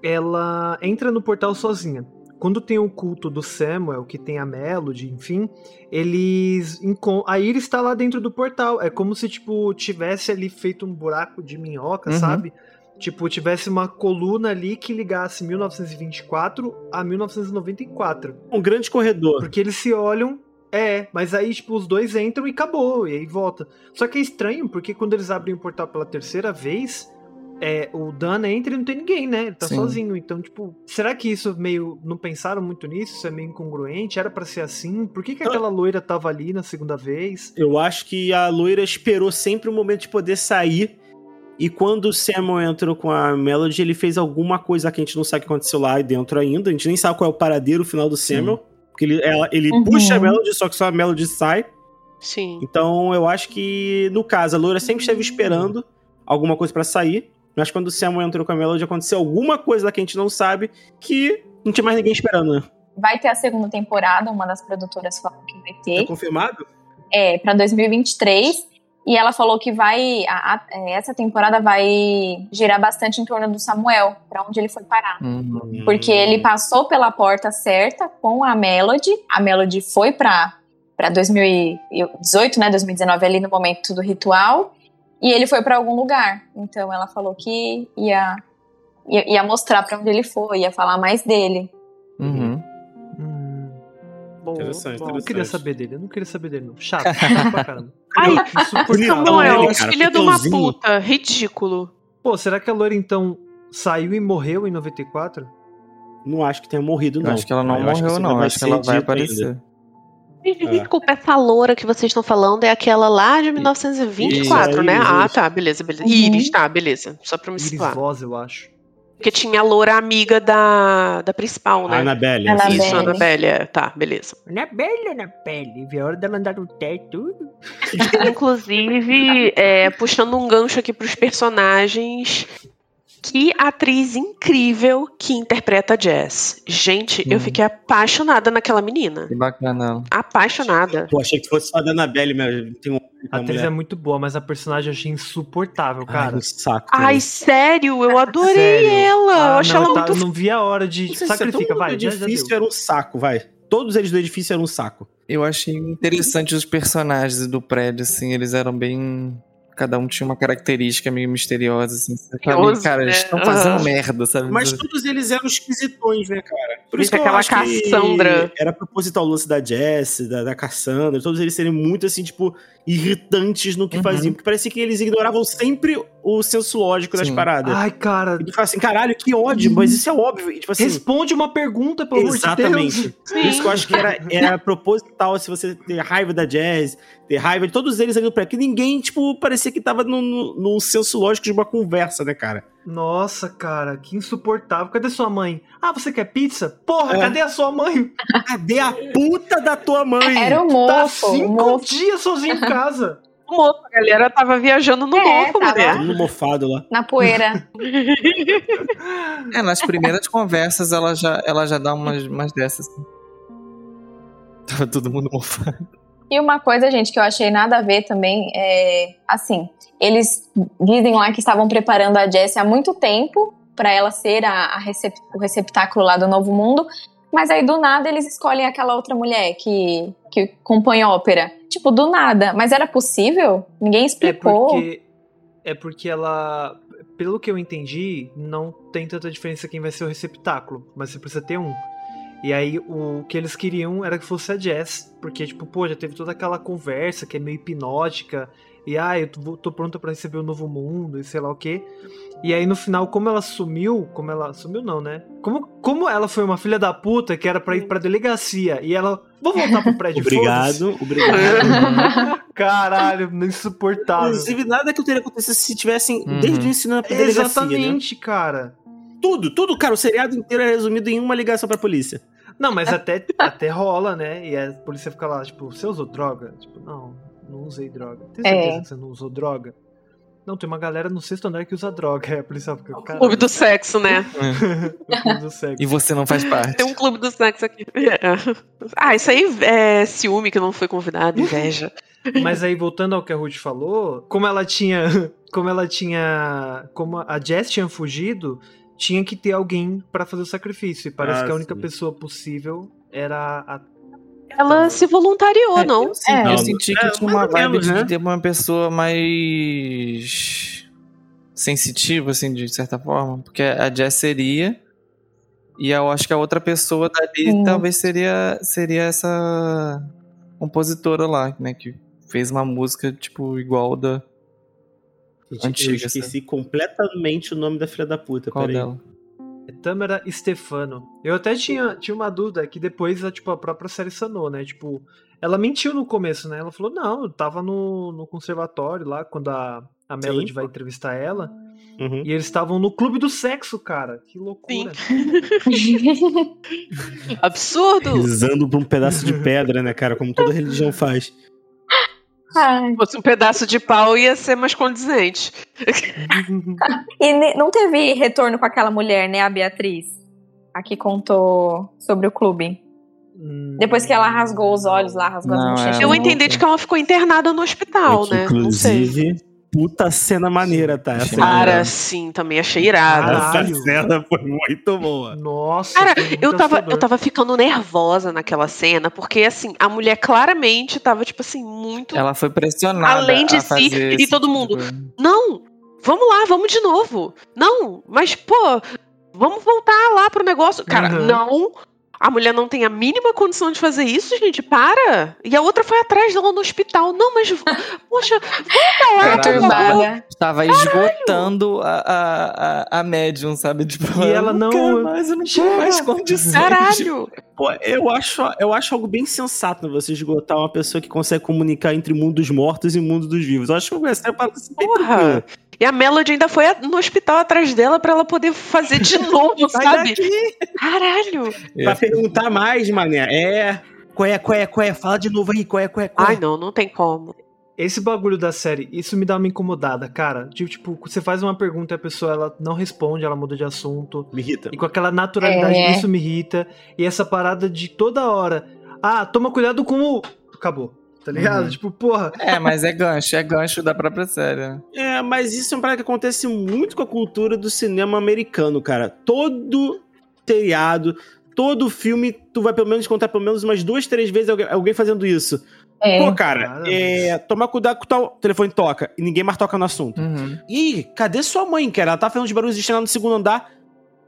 ela entra no portal sozinha. Quando tem o culto do Samuel, que tem a Melody, enfim, eles. A Iris tá lá dentro do portal. É como se, tipo, tivesse ali feito um buraco de minhoca, Uhum. sabe? Tipo, tivesse uma coluna ali que ligasse 1924 a 1994. Um grande corredor. Porque eles se olham, é, mas aí, tipo, os dois entram e acabou, e aí volta. Só que é estranho, porque quando eles abrem o portal pela terceira vez, é, o Dan entra e não tem ninguém, né? Ele tá Sim. sozinho. Então, tipo, será que isso meio. Não pensaram muito nisso? Isso é meio incongruente? Era pra ser assim? Por que, que aquela loira tava ali na segunda vez? Eu acho que a loira esperou sempre o momento de poder sair. E quando o Samuel entrou com a Melody, ele fez alguma coisa que a gente não sabe o que aconteceu lá dentro ainda. A gente nem sabe qual é o paradeiro final do Samuel. Porque ele, ela- ele Uhum. puxa a Melody, só que só a Melody sai. Sim. Então eu acho que, no caso, a loira sempre esteve esperando alguma coisa pra sair. Mas quando o Samuel entrou com a Melody, aconteceu alguma coisa lá que a gente não sabe que não tinha mais ninguém esperando, né? Vai ter a segunda temporada, uma das produtoras falou que vai Tá ter. confirmado? É, pra 2023. E ela falou que vai. a- a- é, essa temporada vai girar bastante em torno do Samuel, pra onde ele foi parar. Uhum. Porque ele passou pela porta certa com a Melody. A Melody foi pra, pra 2018, né? 2019, ali no momento do ritual. E ele foi pra algum lugar. Então ela falou que ia, ia, ia mostrar pra onde ele foi, ia falar mais dele. Uhum. Hum, Bom, Interessante, bom. eu não interessante. queria saber dele, eu não queria saber dele, não. Chato, chato pra caramba. Ai. Samuel, ele, cara, filha de uma puta, ridículo. Pô, será que a loira então saiu e morreu em 94? Não acho que tenha morrido, Eu não. acho que ela não Eu morreu, não. Acho que ela vai aparecer. ainda. Gente, É. Desculpa, essa loura que vocês estão falando é aquela lá de 1924, Isso, é né? Iris, ah, Iris. tá, beleza, beleza. Uhum. Iris, tá, beleza. Só pra me Iris situar. Voz, eu acho. Porque tinha a loura amiga da, da principal, né? Annabelle. Annabelle. Isso, Annabelle, é, tá, beleza. Na bela, na pele, vi a hora dela andar no teto. Inclusive, é, puxando um gancho aqui pros personagens. Que atriz incrível que interpreta a Jess. Gente, eu Uhum. fiquei apaixonada naquela menina. Que bacana. Apaixonada. Pô, achei que fosse só da Annabelle, mas tem um. A atriz é muito boa, mas a personagem eu achei insuportável, Cara, um saco. Ai, né? sério, eu adorei Sério. ela. eu Ah, achei não, ela eu, muito eu não vi a hora de. Não sei é Sacrifica, vai. Já, do já edifício deu. era um saco, vai. Todos eles do edifício eram um saco. Eu achei interessante os personagens do prédio, assim, eles eram bem. Cada um tinha uma característica meio misteriosa, assim. Cara, eles né? estão fazendo Ah. merda, sabe? Mas todos eles eram esquisitões, né, cara? Por isso Gente, que eu aquela Cassandra. era proposital o lance da Jess, da, da Cassandra, todos eles serem muito, assim, tipo, irritantes no que Uhum. faziam. Porque parecia que eles ignoravam sempre o senso lógico das Sim. paradas. Ai, cara. E tu fala assim, caralho, que ódio, mas isso é óbvio. E, tipo assim, Responde uma pergunta, pelo amor de Deus. Exatamente. Por isso que eu acho que era, era proposital se você ter raiva da Jazz, ter raiva de todos eles ali no pré. Que ninguém, tipo, parecia que tava no, no, no senso lógico de uma conversa, né, cara? Nossa, cara, que insuportável. Cadê sua mãe? Ah, você quer pizza? Porra, É. cadê a sua mãe? Cadê a puta da tua mãe? Era o Tá mofo, o cinco mofo. dias sozinho em casa. O mofo, a galera tava viajando no É, mofo, tava. mulher. Mundo mofado lá. Na poeira. É, nas primeiras conversas ela já, ela já dá umas, umas dessas. assim. Tava todo mundo mofado. E uma coisa, gente, que eu achei nada a ver também é assim, eles dizem lá que estavam preparando a Jessie há muito tempo pra ela ser a, a recep- o receptáculo lá do Novo Mundo, mas aí do nada eles escolhem aquela outra mulher que, que compõe ópera. Tipo, do nada. Mas era possível? Ninguém É explicou. porque. É porque ela. Pelo que eu entendi, não tem tanta diferença quem vai ser o receptáculo, mas você precisa ter um. E aí o que eles queriam era que fosse a Jess, porque, tipo, pô, já teve toda aquela conversa que é meio hipnótica, e ah, eu tô, tô pronta pra receber o novo mundo, e sei lá o quê. E aí no final, como ela sumiu, como ela. Sumiu não, né? Como, como ela foi uma filha da puta que era pra ir pra delegacia, e ela. Vou voltar pro prédio foda-se." Obrigado, obrigado. Caralho, insuportável. Inclusive, nada que eu teria acontecido se tivessem Uhum. desde o ensino na delegacia, né? Exatamente, cara. Tudo, tudo, cara, o seriado inteiro é resumido em uma ligação pra polícia. Não, mas até, até rola, né? E a polícia fica lá, tipo, você usou droga? Tipo, não, não usei droga. Tem certeza É. que você não usou droga? Não, tem uma galera no sexto andar que usa droga. Aí a polícia fica, cara. Clube do sexo, né? clube do sexo. E você não faz parte. Tem um clube do sexo aqui. É. Ah, isso aí é ciúme que não foi convidado, inveja. Mas aí, voltando ao que a Ruth falou, como ela tinha. Como ela tinha. Como a Jess tinha fugido, tinha que ter alguém pra fazer o sacrifício. E parece Ah, que a única sim. pessoa possível era a. Ela se voluntariou, É, não? Eu, senti, É. eu senti que É, tinha uma vibe menos, de né? ter uma pessoa mais sensitiva, assim, de certa forma. Porque a Jess seria. E eu acho que a outra pessoa dali Sim. talvez seria, seria essa compositora lá, né? Que fez uma música, tipo, igual da. Gente, Antiga, eu esqueci completamente o nome da filha da puta, Qual peraí. Dela? Tâmara Stefano. Eu até tinha, tinha uma dúvida que depois a, tipo, a própria série sanou, né? Tipo, ela mentiu no começo, né? Ela falou, não, eu tava no, no conservatório lá, quando a, a Melody vai entrevistar ela. Uhum. E eles estavam no clube do sexo, cara. Que loucura. Absurdo! Pisando por um pedaço de pedra, né, cara? Como toda religião faz. Ai. Se fosse um pedaço de pau, ia ser mais condizente. E não teve retorno com aquela mulher, né, a Beatriz? A que contou sobre o clube. Hum, Depois que ela rasgou os olhos lá, rasgou Não, as bochechas. Eu entendi de que ela ficou internada no hospital, É que, né? Não sei. Inclusive, puta cena maneira, tá? Essa, Cara, sim, também achei irado. Caralho. essa cena foi muito boa. Nossa, Cara, eu tava, assustador. eu tava ficando nervosa naquela cena, porque assim, a mulher claramente tava, tipo assim, muito. Ela foi pressionada. Além de a si, fazer e todo tipo mundo, coisa. Não! Vamos lá, vamos de novo. Não, mas, pô, vamos voltar lá pro negócio. Cara, Uhum. não. A mulher não tem a mínima condição de fazer isso, gente. Para! E a outra foi atrás dela no hospital. Não, mas, poxa, volta lá. Perturbada. Tava esgotando a, a, a, a médium, sabe? Tipo, E ela eu não- quero mais, eu não tenho mais condições. Caralho! Pô, eu acho, eu acho algo bem sensato você esgotar uma pessoa que consegue comunicar entre o mundo dos mortos e o mundo dos vivos. Eu acho que essa é uma parada assim, bem. Porra! E a Melody ainda foi no hospital atrás dela pra ela poder fazer de novo, sabe? daqui Caralho! pra perguntar mais, mané. É. Qual é, qual é, qual é? Fala de novo aí, qual é, qual é, qual é? Ai, não, não tem como. Esse bagulho da série, isso me dá uma incomodada, cara. Tipo, tipo, você faz uma pergunta e a pessoa ela não responde, ela muda de assunto. Me irrita. E com aquela naturalidade, É. isso me irrita. E essa parada de toda hora. Ah, toma cuidado com o. Acabou. Tá ligado? Uhum. Tipo, porra. É, mas é gancho, é gancho da própria série. né? É, mas isso é uma parada que acontece muito com a cultura do cinema americano, cara. Todo seriado, todo filme, tu vai pelo menos contar pelo menos umas duas, três vezes alguém, fazendo isso. É. Pô, cara, é, tomar cuidado com o tal telefone toca e ninguém mais toca no assunto. Uhum. Ih, cadê sua mãe, cara? Ela tá fazendo os barulhos de lá no segundo andar.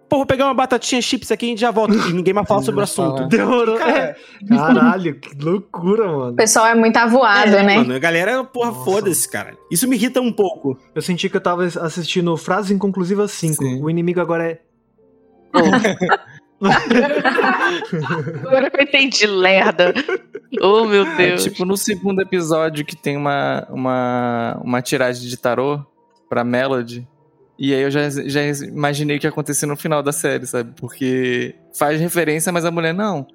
Pô, vou pegar uma batatinha chips aqui e a gente já volta. E ninguém mais fala sobre o assunto. Demorou. Cara, É. Caralho, que loucura, mano. O pessoal é muito avoado, é, né? Mano, a galera, porra, foda-se, cara. Isso me irrita um pouco. Eu senti que eu tava assistindo Frase Inconclusiva 5. Sim. O inimigo agora é. Agora que eu entendi, lerda. Oh, meu É, Deus. tipo, no segundo episódio que tem uma, uma, uma tiragem de tarô pra Melody. E aí eu já, já imaginei o que ia acontecer no final da série, sabe? Porque faz referência, mas a mulher, não,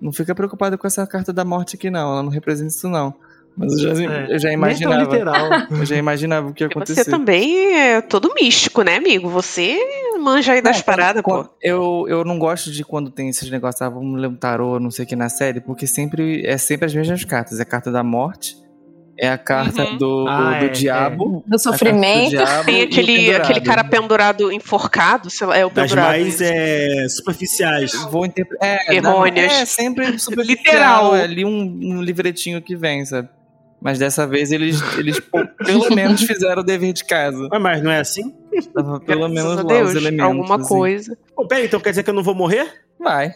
não fica preocupada com essa carta da morte aqui, não. Ela não representa isso, não. Mas eu já, É, eu já Nem tão imaginava. literal. Eu já imaginava o que ia acontecer. você também é todo místico, né, amigo? Você manja aí das Não, paradas, quando- pô. Eu, eu não gosto de quando tem esses negócios, ah, vamos ler um tarô, não sei o que na série, porque sempre é sempre as mesmas cartas. É a carta da morte, é a carta Uhum. do, Ah, do é, diabo. Do a carta do sofrimento. diabo Tem aquele, pendurado. aquele cara pendurado, enforcado, sei lá, é o pendurado. mais isso. é, superficiais. Vou interpretar. É, Errôneas. É, sempre super Literal. É ali um, um livretinho que vem, sabe? Mas dessa vez eles, eles pô, pelo menos fizeram o dever de casa. Ué, mas não é assim? Tava pelo Graças menos lá Deus, os elementos. alguma assim. coisa. Pô, pera, então quer dizer que eu não vou morrer? Vai.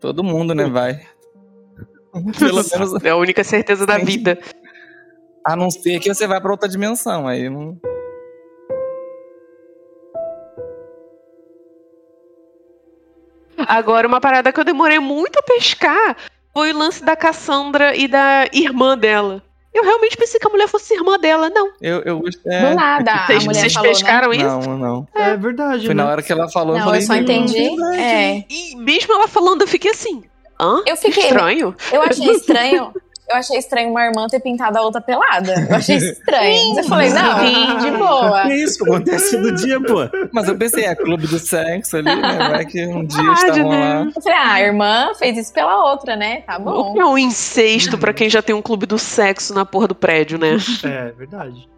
Todo mundo, né? Vai. Pelo menos. É a única certeza da vida. A não ser que você vá pra outra dimensão. Aí não. Agora, uma parada que eu demorei muito a pescar foi o lance da Cassandra e da irmã dela. Eu realmente pensei que a mulher fosse irmã dela. Não. Eu, eu é, Do nada, a Vocês, mulher vocês falou, né? pescaram isso? Não, não. É verdade, Foi né? na hora que ela falou. Não, falei, eu só "Não, entendi. É. E mesmo ela falando, eu fiquei assim. Hã? Eu fiquei. Estranho. Eu achei estranho. Eu achei estranho uma irmã ter pintado a outra pelada. Eu achei estranho. Mas eu falei, não, de boa. Que isso? Acontece no dia, pô. Mas eu pensei, é clube do sexo ali, né? Vai que um dia Verdade, estavam né? lá. Eu falei, ah, a irmã fez isso pela outra, né? Tá O bom. que é um incesto pra quem já tem um clube do sexo na porra do prédio, né? É verdade.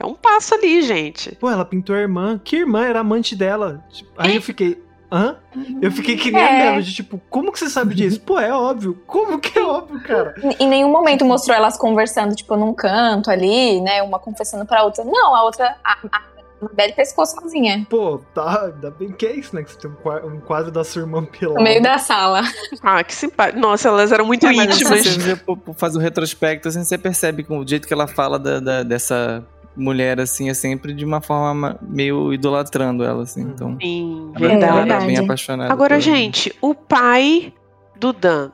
É um passo ali, gente. Pô, ela pintou a irmã. Que irmã era amante dela? Tipo, aí eu fiquei. Hã? Eu fiquei que nem a É. Melo, de tipo, como que você sabe disso? Pô, é óbvio. Como que é óbvio, cara? Em nenhum momento mostrou elas conversando, tipo, num canto ali, né? Uma confessando pra outra. Não, a outra. A, a Annabelle pescou sozinha. Pô, tá, ainda bem que é isso, né? Que você tem um qua- um quadro da sua irmã pelada. No meio da sala. Ah, que simpático. Nossa, elas eram muito É, íntimas. você vê, pô, pô, faz um retrospecto, assim, você percebe com o jeito que ela fala da- da- dessa mulher, assim, é sempre de uma forma meio idolatrando ela, assim. Então, Sim, ela, ela verdade. era bem verdade. apaixonada. Agora, gente, o pai do Dan.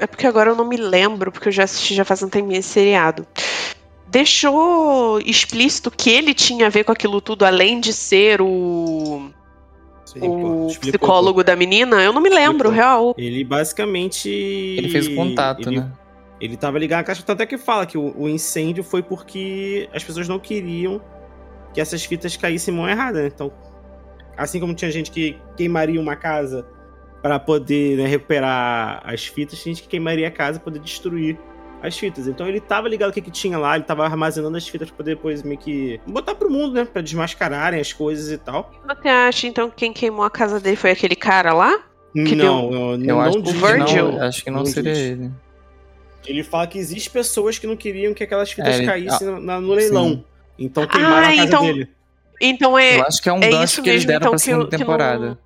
É porque agora eu não me lembro, porque eu já assisti já faz um tempinho esse seriado. Deixou explícito que ele tinha a ver com aquilo tudo, além de ser o, o explicou, psicólogo da menina? Eu não me lembro, Explicou. real. Ele basicamente. Ele fez o contato, ele, né? Ele tava ligado à caixa, tanto é que fala que o, o incêndio foi porque as pessoas não queriam que essas fitas caíssem em mão errada, né? Então, assim como tinha gente que queimaria uma casa para poder né, recuperar as fitas, tinha gente que queimaria a casa para poder destruir as fitas. Então ele tava ligado o que, que tinha lá, ele tava armazenando as fitas pra poder depois meio que botar pro mundo, né? Pra desmascararem as coisas e tal. Você acha, então, que quem queimou a casa dele foi aquele cara lá? Que não, eu, Eu não acho, diz, que Virgil? não, acho que não, Não seria diz. ele. Ele fala que existe pessoas que não queriam que aquelas fitas É, caíssem na- no leilão. sim. Então queimaram Ah, a casa então- dele. Então é. Eu acho que é um é gancho que eles deram então, pra segunda temporada.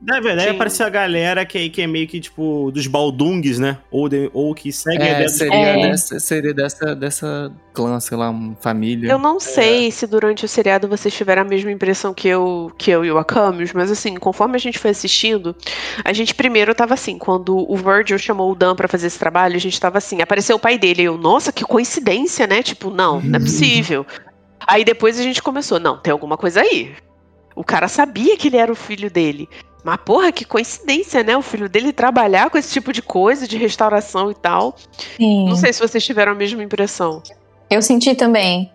Na verdade, Sim. apareceu a galera que, que é meio que, tipo, dos baldungues, né? Ou, de- ou que segue a É, ideia dos seria, É. Dessa, seria dessa, dessa clã, sei lá, uma família. Eu não sei se durante o seriado vocês tiveram a mesma impressão que eu, que eu e o Akamius, mas assim, conforme a gente foi assistindo, a gente primeiro tava assim, quando o Virgil chamou o Dan pra fazer esse trabalho, a gente tava assim, apareceu o pai dele, e eu, nossa, que coincidência, né? Tipo, não, não é possível. Aí depois a gente começou, não, tem alguma coisa aí. O cara sabia que ele era o filho dele. Mas, porra, que coincidência, né? O filho dele trabalhar com esse tipo de coisa, de restauração e tal. Sim. Não sei se vocês tiveram a mesma impressão. Eu senti também.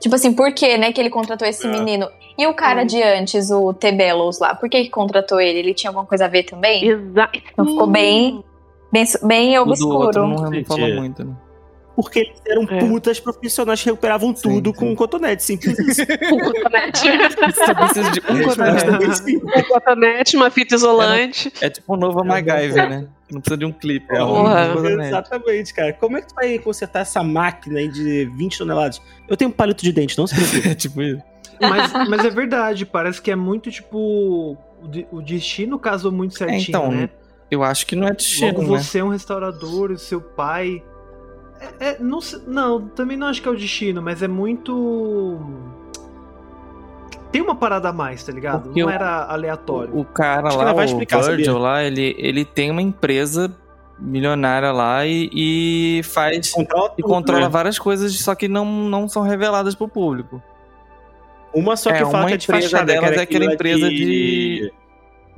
Tipo assim, por que, né, que ele contratou esse É. menino? E o cara Hum. de antes, o T. Bellows lá, por que que contratou ele? Ele tinha alguma coisa a ver também? Exato. Então ficou bem, bem, bem O do outro obscuro. não, não falou é. muito, né? Porque eles eram É. putas profissionais que recuperavam Sim, tudo sim. com um cotonete, simples assim. Um cotonete. Você precisa de um cotonete. Um cotonete, uma fita isolante. É tipo um novo MacGyver, né? Não precisa de um clipe. É um. Exatamente, cara. Como é que tu vai consertar essa máquina aí de 20 toneladas? Eu tenho um palito de dente, não se preocupe. É tipo isso. Mas, mas é verdade, parece que é muito tipo. O, de- o destino casou muito certinho, então, né? Eu acho que não é destino, Logo né? você é um restaurador e seu pai. É, é- não, não, também não acho que é o destino, mas é muito. Tem uma parada a mais, tá ligado? Porque não o- era aleatório. O cara Acho lá, o Virgil sabia? lá, ele, ele tem uma empresa milionária lá e, e faz Controla e tudo, controla né? várias coisas, só que não, não são reveladas pro público. Uma só que É, fala uma que é de fachada, delas que era é aquela empresa de- Biologia,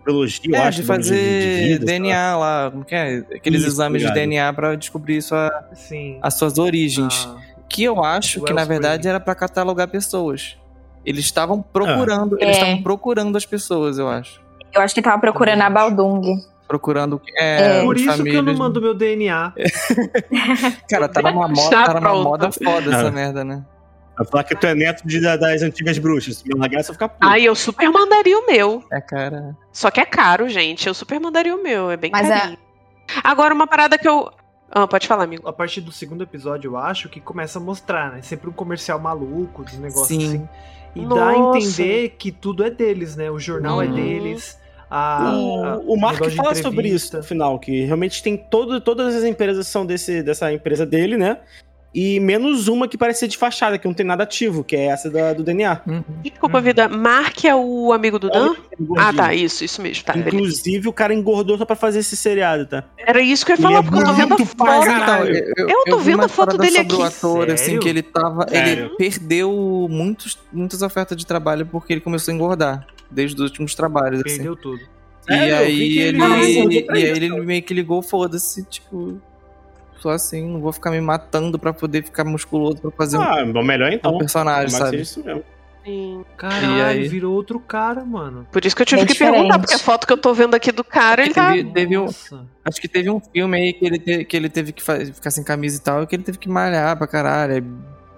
eu é, acho. de fazer lá. DNA lá, como que é? Aqueles Isso, exames de DNA pra descobrir sua, Sim. as suas origens. Ah, que eu acho que na verdade era pra catalogar pessoas. Eles estavam procurando, eles É. estavam procurando as pessoas, eu acho. Eu acho que tava procurando a Baldung. Procurando é, É. Por isso que eu não famílias. mando meu DNA. Cara, tá numa moda, tá numa moda foda essa Ah. merda, né? Vai falar que tu é neto de, da- das antigas bruxas. Se me largar, você fica puto. Ai, eu super mandaria o meu. É, cara. Só que é caro, gente. Eu super mandaria o meu. É bem Mas a- carinho. Agora, uma parada que eu. Ah, pode falar, amigo. A partir do segundo episódio, eu acho que começa a mostrar, né? Sempre um comercial maluco, dos negócios Sim. assim. E dá a Nossa. entender que tudo é deles, né? O jornal é Uhum. deles. A, a- O, o Mark fala sobre isso no final, que realmente tem todo, todas as empresas são desse, dessa empresa dele, né? E menos uma que parece ser de fachada, que não tem nada ativo, que é essa da- do DNA. Uhum. Desculpa, Hum. vida. Mark é o amigo do Dan? Ah, tá. Isso, isso mesmo. Tá, beleza. Inclusive, o cara engordou só pra fazer esse seriado, tá? Era isso que eu ia Ele falar, é porque eu tô vendo a foto. caralho. Então, Eu tô vendo a foto dele aqui. ator, assim, que ele tava. Sério? Ele perdeu muitos, muitas ofertas de trabalho porque ele começou a engordar. Desde os últimos trabalhos, assim. Perdeu tudo. E? Eu vi aí ele, ele- e aí ele meio que ligou, foda-se, tipo. Só assim, não vou ficar me matando pra poder ficar musculoso pra fazer um, Ah, bom, melhor então. um personagem, que sabe? isso mesmo. Sim. Caralho, E aí? virou outro cara, mano. Por isso que eu tive Bem que diferente. perguntar, porque a foto que eu tô vendo aqui do cara, ele tá. Teve- teve um- Nossa. Acho que teve um filme aí que ele, te- que ele teve que fa- ficar sem camisa e tal, e que ele teve que malhar pra caralho.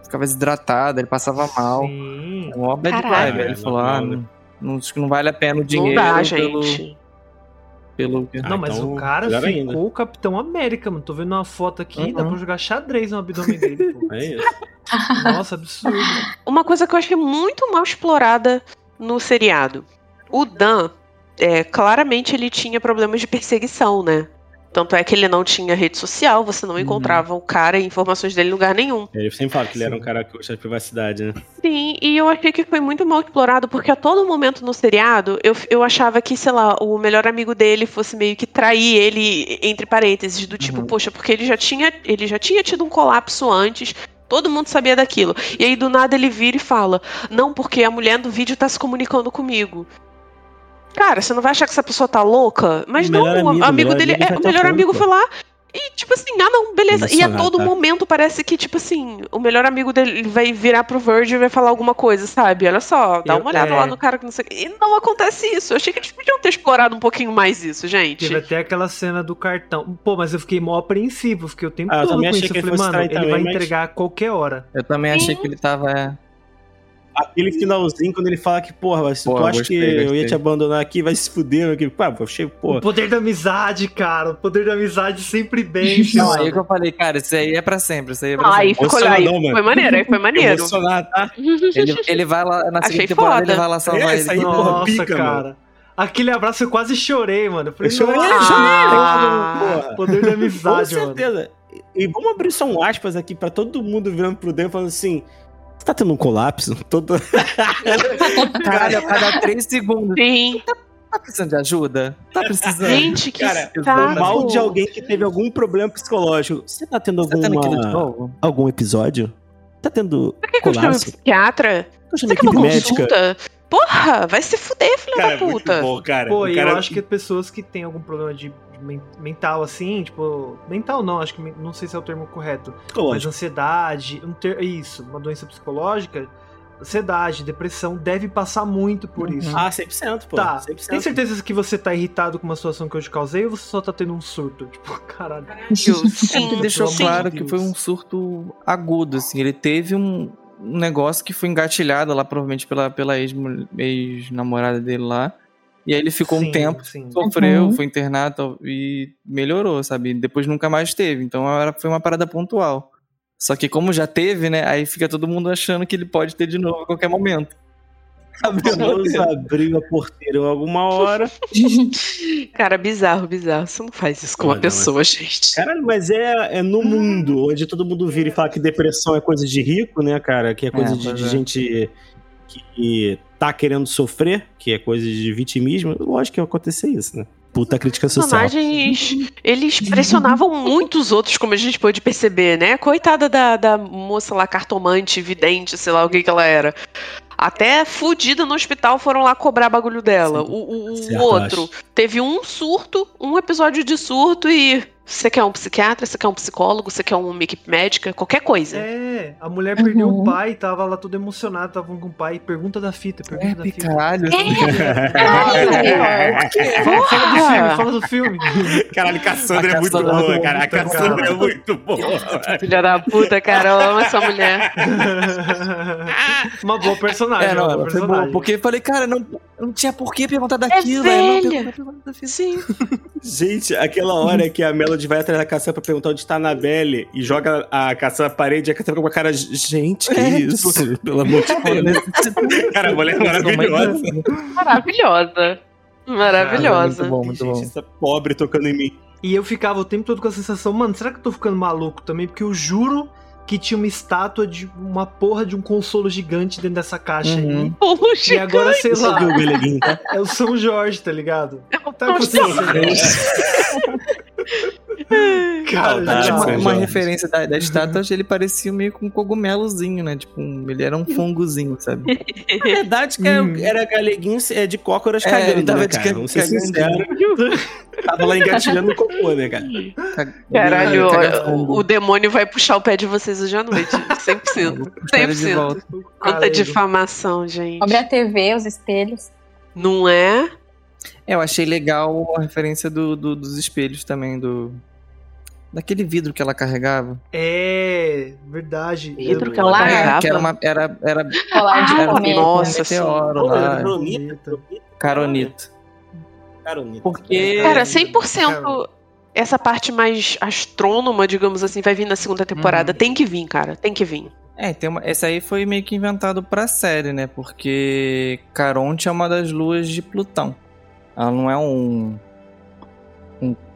ficava desidratado, ele passava mal. Sim. É uma bad Caralho. vibe. Ele É, falou, ah, não, não, acho que não vale a pena o Não dinheiro dá, pelo, gente. pelo... Ah, Não, mas então, o cara ficou ainda. o Capitão América, mano. Tô vendo uma foto aqui, dá pra jogar xadrez no abdômen dele, pô. É isso. Nossa, absurdo. Uma coisa que eu achei muito mal explorada no seriado. O Dan, é, claramente ele tinha problemas de perseguição, né? Tanto é que ele não tinha rede social, você não Uhum. encontrava o cara e informações dele em lugar nenhum. Ele sempre fala que ele era um Sim. cara que gosta de privacidade, né? Sim, e eu achei que foi muito mal explorado, porque a todo momento no seriado eu, eu achava que, sei lá, o melhor amigo dele fosse meio que trair ele, entre parênteses, do tipo, Uhum. poxa, porque ele já, tinha, ele já tinha tido um colapso antes. Todo mundo sabia daquilo. E aí, do nada, ele vira e fala: Não, porque a mulher do vídeo tá se comunicando comigo. Cara, você não vai achar que essa pessoa tá louca? Mas O não, o amigo, amigo, dele. amigo é, o tá melhor pronto. amigo foi lá e, tipo assim, ah, não, beleza. E a Emocionado, todo tá? momento parece que, tipo assim, o melhor amigo dele vai virar pro Virgil e vai falar alguma coisa, sabe? Olha só, dá Eu- uma olhada é. lá no cara que não sei. E não acontece isso. Eu achei que eles podiam ter explorado um pouquinho mais isso, gente. Teve até aquela cena do cartão. Pô, mas eu fiquei mó apreensivo, fiquei o tempo Ah, eu todo com também achei isso. que Eu falei, mano, ele trair vai também, mas- entregar a qualquer hora. Eu também achei Sim. que ele tava... Aquele finalzinho, quando ele fala que, porra, se tu Porra, acha gostei, que eu ia gostei. te abandonar aqui, vai se fuder, meu querido. Pá, eu achei, O porra. poder da amizade, cara. O poder da amizade sempre vence, Não, mano. aí que eu falei, cara, isso aí é pra sempre, isso aí é pra Ah, aí sempre. ficou lá. Aí mano. foi maneiro, aí foi maneiro. Emocionado, tá? Ele, ele vai lá, na Achei segunda temporada, foda. ele vai lá salvar É, ele. isso aí, Não, porra, Nossa, pica, cara. Aquele abraço eu quase chorei, mano. Eu falei, Eu chorei, nossa, eu chorei, Ah. porra. poder da Com amizade, mano. certeza. E vamos abrir só um aspas aqui pra todo mundo virando pro Dan falando assim: Você tá tendo um colapso? Todo... Caralho, a cada três segundos. Sim. Tá precisando de ajuda? Tá precisando? Gente, que Cara, saco. mal de alguém que teve algum problema psicológico. Você tá tendo Você tá tendo algum episódio? Tá tendo Por que, que eu chamo colapso? psiquiatra? Quer uma equipe médica. consulta? Porra, vai se fuder, filha Cara, da é muito puta. bom, cara. Pô, O e cara- eu acho que pessoas que têm algum problema de, mental, assim, tipo. Mental não, acho que não sei se é o termo correto. Mas ansiedade, um ter, isso, uma doença psicológica, ansiedade, depressão, deve passar muito por isso. Ah, 100%, pô. Tá, 100%. tem certeza que você tá irritado com uma situação que eu te causei ou você só tá tendo um surto? Tipo, caralho. Ele Sim, deixou sim. claro que Deus. foi um surto agudo, assim. Ele teve um, um negócio que foi engatilhado lá, provavelmente pela, pela ex- ex-namorada dele lá. E aí ele ficou um Sim, tempo, sim. sofreu, Uhum. foi internado e melhorou, sabe? Depois nunca mais teve. Então era- foi uma parada pontual. Só que como já teve, né? Aí fica todo mundo achando que ele pode ter de novo a qualquer momento. Vamos abrir a porteira alguma hora. Cara, bizarro, bizarro. Você não faz isso com Olha, uma pessoa, gente. Caralho, mas é, é no mundo onde todo mundo vira e fala que depressão é coisa de rico, né, cara? Que é coisa É, de, de é. gente que tá querendo sofrer, que é coisa de vitimismo. Lógico que ia acontecer isso, né? Puta crítica social. personagens, eles pressionavam muito os outros, como a gente pôde perceber, né? Coitada da, da moça lá, cartomante, vidente, sei lá o que que ela era. Até fudida no hospital foram lá cobrar bagulho dela. Sim. O, o- o outro teve um surto, um episódio de surto e Você quer um psiquiatra, você quer um psicólogo, você quer uma equipe médica, qualquer coisa. É, a mulher perdeu Uhum. o pai, tava lá toda emocionada, tava falando com o pai. Pergunta da fita, pergunta da É, fita. caralho. Fala, fala do filme, fala do filme. Caralho, Cassandra A é muito boa, é cara. A Cassandra boa. é muito boa. Filha da puta, cara, eu amo essa mulher. uma boa personagem, É, uma não, boa ela foi personagem. boa. Porque eu falei, cara, não, não tinha por que perguntar daquilo. não velha. da fita. Sim. Gente, aquela hora que a Melody vai atrás da Cassandra pra perguntar onde tá a Annabelle e joga a Cassandra na parede e a Cassandra com uma cara. Gente, que É, isso? Pelo amor de Deus. Cara, a mulher é maravilhosa. Maravilhosa. Maravilhosa. Muito bom, muito Gente, bom. essa pobre tocando em mim. E eu ficava o tempo todo com a sensação, mano, será que eu tô ficando maluco também? Porque eu juro que tinha uma estátua de uma porra de um consolo gigante dentro dessa caixa Uhum. Aí. E agora, sei Você lá, o tá? é o São Jorge, tá ligado? Tá São acontecendo. Cara, Uma, uma referência da, da estátua, ele parecia meio com um cogumelozinho, né? Tipo, um- ele era um fungozinho, sabe? Na verdade, que era, Hum. era Galeguinho é, de cócoras É, cagando, ele tava né, de cara? ca- Vamos ser cagando. sinceros. Tava lá engatilhando no cocô, né, cara? Caralho, Caga o, o demônio vai puxar o pé de vocês hoje à noite. 100%. Vou puxar ele de 100%. volta. Quanta difamação, gente. Abre a TV, os espelhos. Não é? É, eu achei legal a referência do, do- dos espelhos também, do. Daquele vidro que ela carregava. É, verdade. Vidro que ela Lá, carregava. Que era uma. Era, era, de era cometa. Nossa, meteoro lá. Cronita, Caronito. Caronita. Porque- Cara, 100% essa parte mais astrônoma, digamos assim, vai vir na segunda temporada. Uhum. Tem que vir, cara. Tem que vir. É, tem uma, esse aí foi meio que inventado pra série, né? Porque Caronte é uma das luas de Plutão. Ela não é um.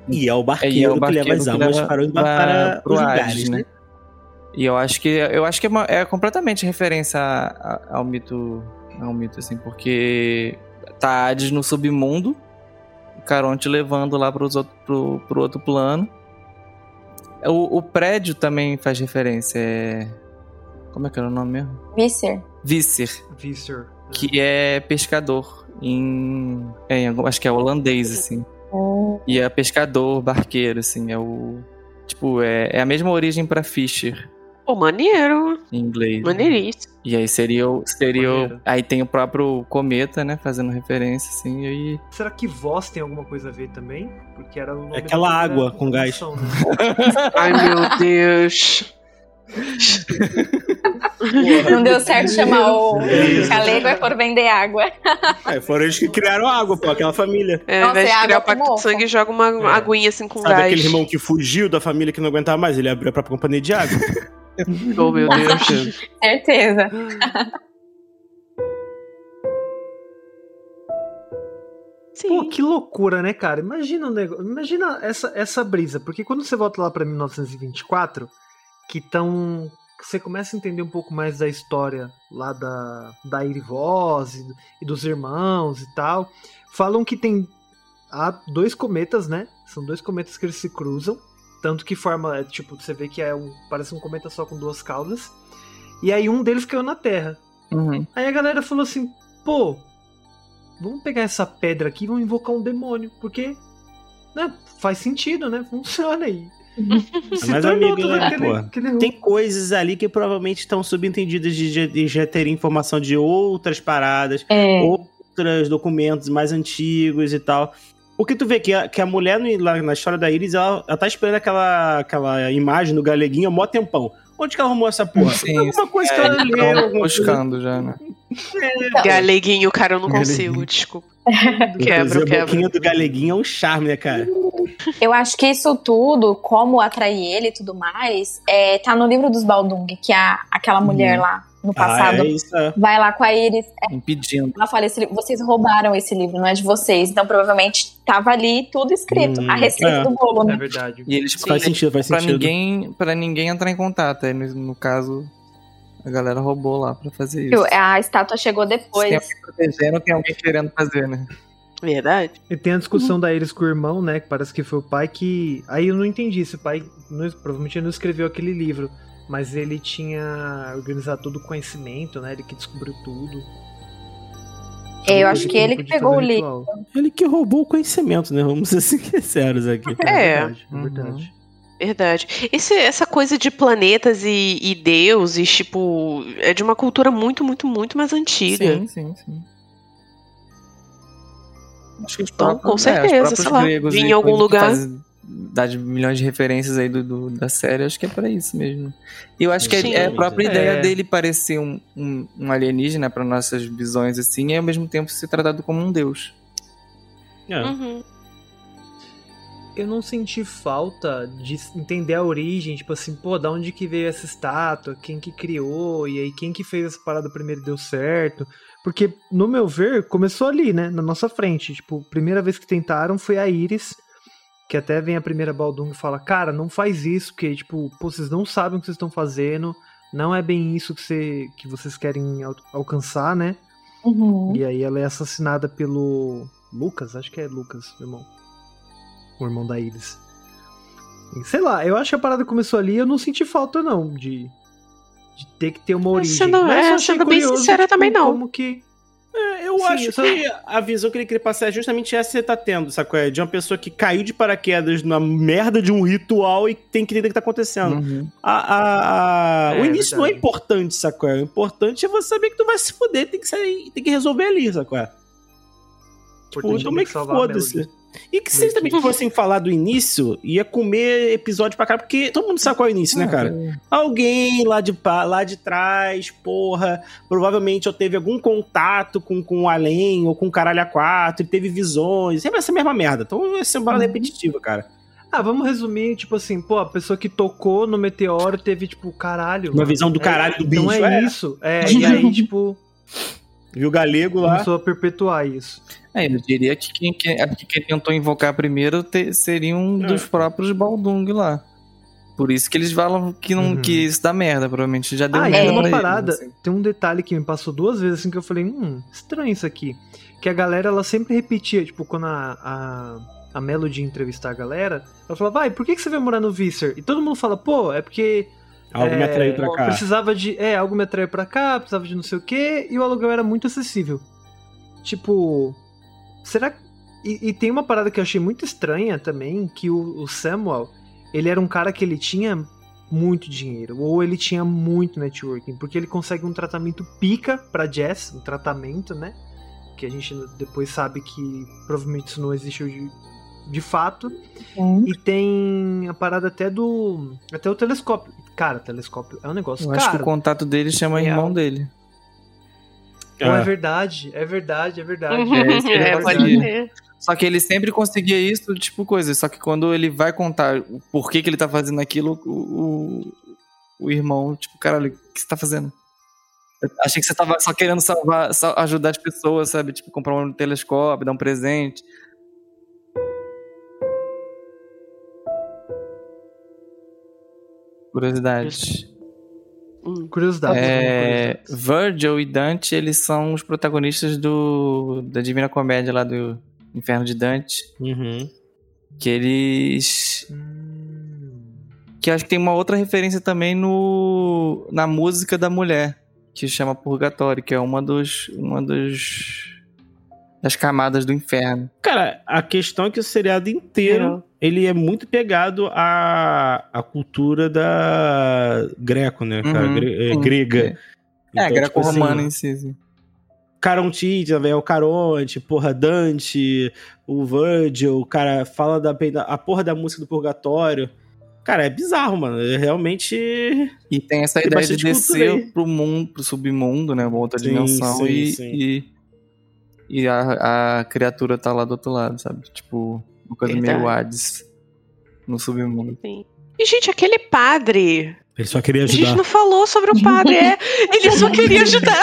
E é o É, barqueiro, é o que barqueiro leva as que almas leva para, para pro os Hades, lugares, né? E eu acho que eu acho que é, uma- é completamente referência a- a- ao mito, ao mito assim, porque tá Hades no submundo, Caronte levando lá outro, pro, pro outro plano. O, o prédio também faz referência, é como é que era o nome mesmo? Visser. Visser, Visser. que é pescador em, é, em algum- acho que é holandês assim. Hum, E é pescador, barqueiro assim, é o tipo é, é a mesma origem pra Fisher Pô, maneiro. em inglês. Maneiríssimo. E aí seria o. Seria o- aí tem o próprio cometa, né? Fazendo referência, assim, e aí. Será que voz tem alguma coisa a ver também? Porque era o nome É aquela água com gás. né? Ai, meu Deus. Não deu certo chamar o. Calego é por vender água. É, foram eles que criaram a água, pô, aquela família. É, ao Nossa, invés é de criar o pacto de sangue, joga uma É. aguinha assim com Sabe gás. aquele irmão que fugiu da família que não aguentava mais? Ele abriu a própria companhia de água. Oh, meu Deus. Certeza. Sim. Pô, que loucura, né, cara? Imagina o negócio. Imagina essa, essa brisa. Porque quando você volta lá pra 1924, que tão. Você começa a entender um pouco mais da história lá da, da Irvoz e, e dos irmãos e tal. Falam que tem há dois cometas, né? São dois cometas que eles se cruzam. Tanto que forma, é, tipo, você vê que é um. Parece um cometa só com duas caudas. E aí um deles caiu na Terra. Uhum. Aí a galera falou assim, pô, vamos pegar essa pedra aqui e vamos invocar um demônio, porque né, faz sentido, né? Funciona aí. Se Mas, tornou amigo, né, aquele- aquele- Tem coisas ali que provavelmente estão subentendidas de, já- de já ter informação de outras paradas, É. outros documentos mais antigos e tal. Porque tu vê que a, que a mulher no- lá na história da Iris, ela, ela tá esperando aquela, aquela imagem do galeguinho há mó tempão. Onde que ela arrumou essa porra? Sim, alguma coisa que É, ela eles leu, estavam alguma coisa. buscando já, né? Galeguinho, cara, eu não consigo, Galeguinho. desculpa. Quebra, a quebra. boquinha do galeguinho é um charme, né, cara? Eu acho que isso tudo, como atrair ele e tudo mais, é, tá no livro dos Baldung, que a, aquela mulher lá no passado Ah, é isso. é. vai lá com a Iris. Impedindo. Ela fala: esse vocês roubaram esse livro, não é de vocês. Então provavelmente tava ali tudo escrito. Hum, a receita é. do bolo, É né? verdade. E eles Faz sentido, faz pra sentido. ninguém, pra ninguém entrar em contato. No, no caso, a galera roubou lá pra fazer isso. A estátua chegou Se tem depois. alguém protegendo, tem alguém querendo fazer, né? Verdade. E tem a discussão da Iris com o irmão, né? Que parece que foi o pai que. Aí eu não entendi se o pai. não- provavelmente ele não escreveu aquele livro. Mas ele tinha organizado todo o conhecimento, né? Ele que descobriu tudo. É, eu acho que ele que pegou o livro. Ele que roubou o conhecimento, né? Vamos ser sinceros aqui. É. verdade, é Uhum. Verdade. Esse- essa coisa de planetas e, e deuses, tipo, é de uma cultura muito, muito, muito mais antiga. Sim, sim, sim. Acho que os Então, próprios, com certeza, é, os próprios sei lá, gregos vi e em algum lugar. fazem- Dá de milhões de referências aí do, do- da série, acho que é pra isso mesmo. E eu acho que Sim. é, é a própria É. ideia dele parecer um, um, um alienígena para nossas visões assim, e ao mesmo tempo ser tratado como um deus. É. Uhum. Eu não senti falta de entender a origem, tipo assim, pô, da onde que veio essa estátua, quem que criou, e aí quem que fez essa parada primeiro deu certo. Porque, no meu ver, começou ali, né, na nossa frente. Tipo, primeira vez que tentaram foi a Iris, que até vem a primeira Baldung e fala, cara, não faz isso, porque, tipo, pô, vocês não sabem o que vocês estão fazendo, não é bem isso que, você, que vocês querem al- alcançar, né? Uhum. E aí ela é assassinada pelo Lucas, acho que é Lucas, irmão. O irmão da Iris. E sei lá, eu acho que a parada começou ali, eu não senti falta não de de ter que ter uma origem. Sendo- Mas eu é, achei sendo bem curioso, sincera, tipo, também não. Como que É, eu Sim, acho só- que a visão que ele queria passar é justamente essa que você tá tendo, sacou? É de uma pessoa que caiu de paraquedas na merda de um ritual e tem que entender o que tá acontecendo. Uhum. A, a- a- É, o início não é importante, sacou? O importante é você saber que tu vai se fuder, tem que, sair, tem que resolver ali, sacou? Tipo, então é meio que salvar a foda-se. E que se eles também fossem falar do início, ia comer episódio pra cá, porque todo mundo sabe qual é o início, né, cara? Alguém lá de, lá de trás, porra, provavelmente eu teve algum contato com, com o além ou com o caralho a quatro, ele teve visões, sempre essa mesma merda. Então ia ser uma parada Uhum. repetitiva, cara. Ah, vamos resumir, tipo assim, pô, a pessoa que tocou no meteoro teve tipo, caralho. Uma visão do é- caralho do Então bicho, é, é. isso. É, e aí tipo, Viu o galego lá? começou a perpetuar isso. É, eu diria que quem, quem, é porque quem tentou invocar primeiro te- seria um É. dos próprios Baldung lá. Por isso que eles falam que, não, Uhum. que isso dá merda, provavelmente já deu Ah, e merda tem uma pra eles, parada, assim. tem um detalhe que me passou duas vezes assim que eu falei, hum, estranho isso aqui. Que a galera, ela sempre repetia, tipo, quando a, a, a Melody entrevistar a galera, ela falava, vai, por que, que você vai morar no Visser? E todo mundo fala, pô, é porque Algo me é, atraiu pra cá. precisava de, é, algo me atraiu pra cá, precisava de não sei o quê, e o aluguel era muito acessível. Tipo, será que... E, e tem uma parada que eu achei muito estranha também, que o, o Samuel, ele era um cara que ele tinha muito dinheiro, ou ele tinha muito networking, porque ele consegue um tratamento pica pra Jess, um tratamento, né? Que a gente depois sabe que provavelmente isso não existiu de, de fato. Sim. E tem a parada até do. Até o telescópio. Cara, telescópio é um negócio Eu acho que caro. o contato dele chama Real. irmão dele. Pô, é Ah. verdade, é verdade, é verdade. Uhum. É, É, pode ser. Só que ele sempre conseguia isso, tipo coisa. Só que quando ele vai contar o porquê que ele tá fazendo aquilo, o, o, o irmão, tipo, caralho, o que você tá fazendo? Eu achei que você tava só querendo salvar, só ajudar as pessoas, sabe? Tipo, comprar um telescópio, dar um presente. Curiosidade. Hum. Curiosidade. É, curiosidades. Virgil e Dante, eles são os protagonistas do da Divina Comédia lá do Inferno de Dante. Uhum. Que eles que acho que tem uma outra referência também no na música da mulher que chama Purgatório, que é uma dos uma dos das camadas do inferno. Cara, a questão é que o seriado inteiro ele é muito pegado à, à cultura da greco, né, cara? Uhum, Gre- é, sim. grega. É, Então, tipo greco-romana assim, em si. sim. Caronte, velho, o Caronte, porra, Dante, o Virgil, o cara fala da, a porra da música do purgatório. Cara, é bizarro, mano. É realmente. E tem essa Tem ideia de descer pro mundo, pro submundo, né, uma outra Sim, dimensão sim, e, sim. e e a, a criatura tá lá do outro lado, sabe? Tipo, uma coisa meio Verdade. Hades no submundo. Sim. E, gente, aquele padre. Ele só queria A gente ajudar. não falou sobre o padre, é. Ele só queria ajudar.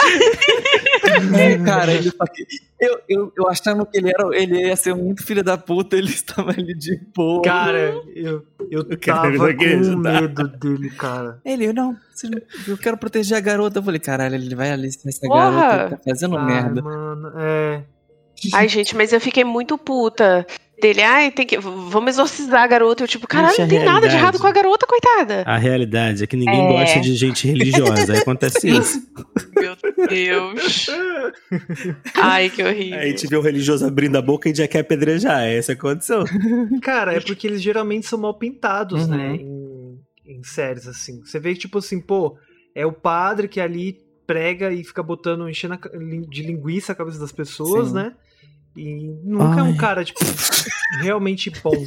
É, cara, ele só que- eu, eu, eu achava que ele, era, ele ia ser muito filho da puta, ele estava ali de boa. Cara, eu, eu tava com medo dele, cara. Ele, eu não, eu quero proteger a garota. Eu falei, caralho, ele vai ali essa Porra! garota, ele tá fazendo Ai, merda. mano, é. Ai, gente, mas eu fiquei muito puta. Dele, ai, tem que. Vamos exorcizar a garota. Eu, tipo, caralho, é não tem nada de errado com a garota, coitada. A realidade é que ninguém É. gosta de gente religiosa. Aí acontece isso. Meu Deus. Ai, que horrível. Aí a gente vê o religioso abrindo a boca e já quer apedrejar. É essa a condição. Cara, é porque eles geralmente são mal pintados, Uhum. né? Em, em séries, assim. Você vê que, tipo assim, pô, é o padre que ali prega e fica botando, enchendo de linguiça a cabeça das pessoas, Sim. né? E nunca é um Ai. cara, tipo, realmente bom.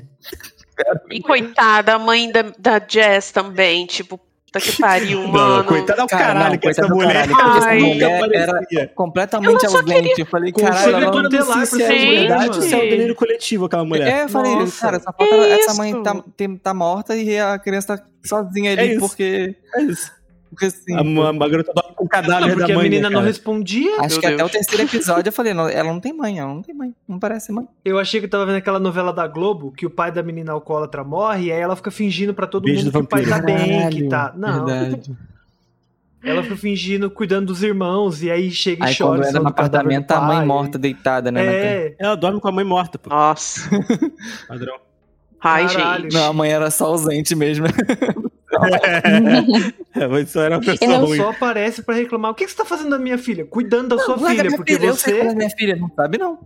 E coitada, a mãe da, da Jess também, tipo, puta que pariu, mano. Não, coitada é o Cara, caralho não, que essa coitada do mulher. caralho, Ai, mulher nunca era-. Completamente só ausente. Eu falei, caralho, ela não tutelar se é verdade. Verdade, isso é o delírio coletivo, aquela mulher. É, eu falei, Nossa. cara, essa, essa mãe isso? tá, tem- tá morta e a criança tá sozinha É ali isso. porque. É isso. Porque assim. A, a, a garota dorme com o cadáver Não, porque da a mãe. menina né, não respondia. Acho Meu que até Deus. o terceiro episódio eu falei, não, ela não tem mãe, ela não tem mãe. Não parece mãe. Eu achei que eu tava vendo aquela novela da Globo, que o pai da menina alcoólatra morre, e aí ela fica fingindo pra todo Beijo mundo do que o pai tá bem, que tá. Não, Verdade. ela fica fingindo, cuidando dos irmãos, e aí chega e Aí chora. quando cima no apartamento, a mãe morta deitada, né? É, Ela dorme com a mãe morta, pô. Nossa. Padrão. Ai, Caralho. gente. Não, a mãe era só ausente mesmo. É, mas isso era uma pessoa não ruim. só aparece pra reclamar. O que que você tá fazendo da minha filha? Cuidando da sua filha, minha porque filha, eu é você. minha filha. Não sabe, não.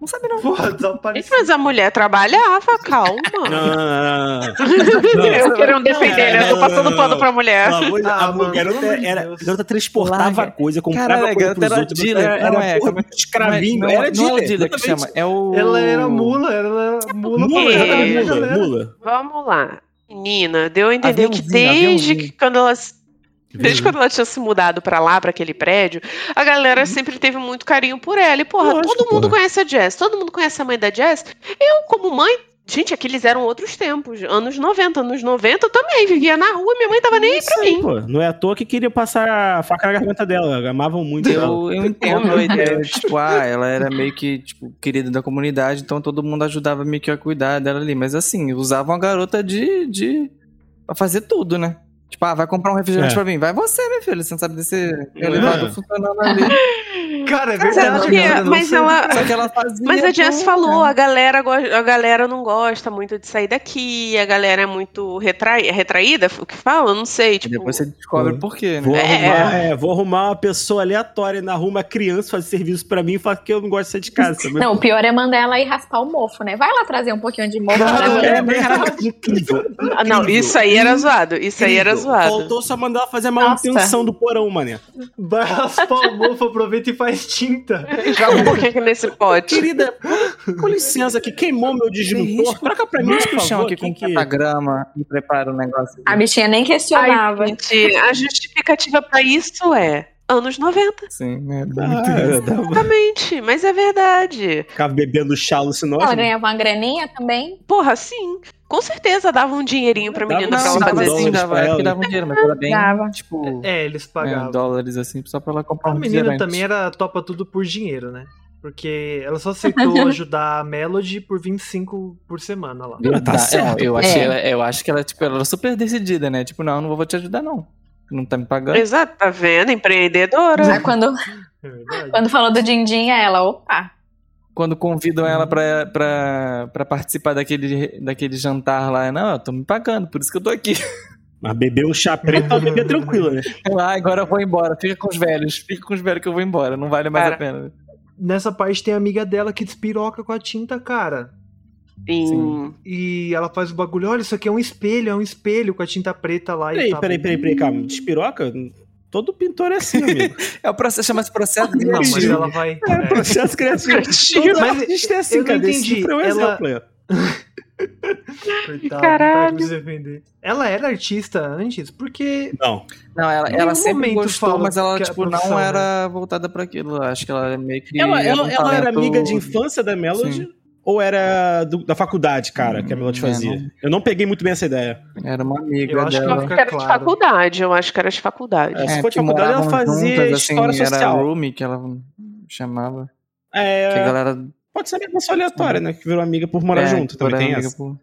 Não sabe, não. Porra, desapareceu. mas a mulher trabalhava, calma. Não, não, não, não. Eu querendo defender, né? Eu tô passando pano pra mulher. Ah, a amor de era, a garota transportava Larga. coisa, comprava Caralho, a coisa pros era outros. dealer, Era, era é, porra, é- escravinho. não, era é dealer, que chama, é o... Ela era mula, ela era mula Mula, É. mula. Vamos lá. Menina, deu a entender que desde aviãozinho. que quando ela Desde quando ela tinha se mudado pra lá, pra aquele prédio, a galera sempre teve muito carinho por ela. E, porra, Lógico, todo mundo porra. conhece a Jess, todo mundo conhece a mãe da Jess. Eu, como mãe, gente, aqueles eram outros tempos. Anos 90. Anos 90 eu também vivia na rua, minha mãe tava nem aí pra mim. Pô, não é à toa que queria passar a faca na garganta dela. Amavam muito ela. Eu, eu entendo a ideia, tipo, ah, ela era meio que, tipo, querida da comunidade, então todo mundo ajudava meio que a cuidar dela ali. Mas assim, usavam a garota de. de pra fazer tudo, né? Tipo, ah, vai comprar um refrigerante É. pra mim. Vai você, meu filho. Você não sabe descer É. elevador funcionando ali. Cara, é Mas verdade. não mas ela- Só que ela fazia. Mas a Jess tudo, falou, né? a galera, go- a galera não gosta muito de sair daqui, a galera é muito retrai, é retraída, o que fala? Eu não sei, E tipo... depois você descobre por quê, Vou, né? É. arrumar, é, vou arrumar uma pessoa aleatória na rua, uma criança, fazer serviço pra mim e falar que eu não gosto de sair de casa. Não, o pior é mandar ela ir raspar o mofo, né? Vai lá trazer um pouquinho de mofo pra mim. é, incrível. Ah, não, isso aí era zoado, isso aí era Incrível. Zoado. Faltou só mandar ela fazer a manutenção do porão, mané. Vai raspar o mofo, aproveita e faz tinta. Joga um pouquinho aqui nesse pote. Querida, com licença, que queimou meu disjuntor. Troca pra mim, por o chão favor. aqui com que- pentagrama e prepara o negócio. A bichinha nem questionava. Ai, gente, a justificativa pra isso é anos 90. Sim, né? Ah, Muito dava- Exatamente, mas é verdade. Ficava bebendo chá alucinógeno. Ela ganhava uma graninha também. Porra, sim. Com certeza dava um dinheirinho pra Dava menina uns pra ela fazer assim. dava, é ela. dava um dinheiro, mas era bem, Dava. tipo, É, eles é, pagavam. dólares assim, só pra ela comprar A um menina refrigerante. também era topa tudo por dinheiro, né? Porque ela só aceitou ajudar a Melody por 25 por semana lá. Verdade. Tá certo, É, eu, achei É. ela- eu acho que ela, tipo, ela era super decidida, né? Tipo, não, não vou te ajudar, não. Não tá me pagando. Exato, tá vendo? Empreendedora. Aí quando, É quando falou do Dindim, ela, opa. Quando convidam ela pra, pra, pra participar daquele, daquele jantar lá, não, eu tô me pagando, por isso que eu tô aqui. Mas beber um chá preto, bebia tranquila, né? Ah, agora eu vou embora, fica com os velhos, fica com os velhos que eu vou embora, não vale mais Cara. a pena. Nessa parte tem a amiga dela que despiroca com a tinta, cara. Sim. E ela faz o bagulho, olha, isso aqui é um espelho, é um espelho com a tinta preta lá e Peraí, tal. peraí, peraí, peraí, calma. Despiroca? Todo pintor é assim, amigo. É o processo, chama-se processo Não, mas criativo. ela vai. É, é. processo criativo. Criativo. Todo Mas artista é assim, eu não cara. Esse entendi. foi um Ela-. Coitado, Caralho. não tá defender. Ela era artista antes, porque. Não. Não, ela, ela sempre gostou, mas ela, é tipo, não né? era voltada pra aquilo. Acho que ela é meio que. Ela, era ela, um ela era amiga de infância da Melody? Sim. Ou era do- da faculdade, cara, que a Melody Hum, fazia? é, não. Eu não peguei muito bem essa ideia. Era uma amiga Eu acho que dela. ela fica Era de claro. faculdade, eu acho que era de faculdade. É, se for de que faculdade, ela fazia juntas, história assim, social. Era roomie que ela chamava. Que a É, galera pode ser uma pessoa aleatória, né? Que virou amiga por morar é, junto. Também tem essa. por-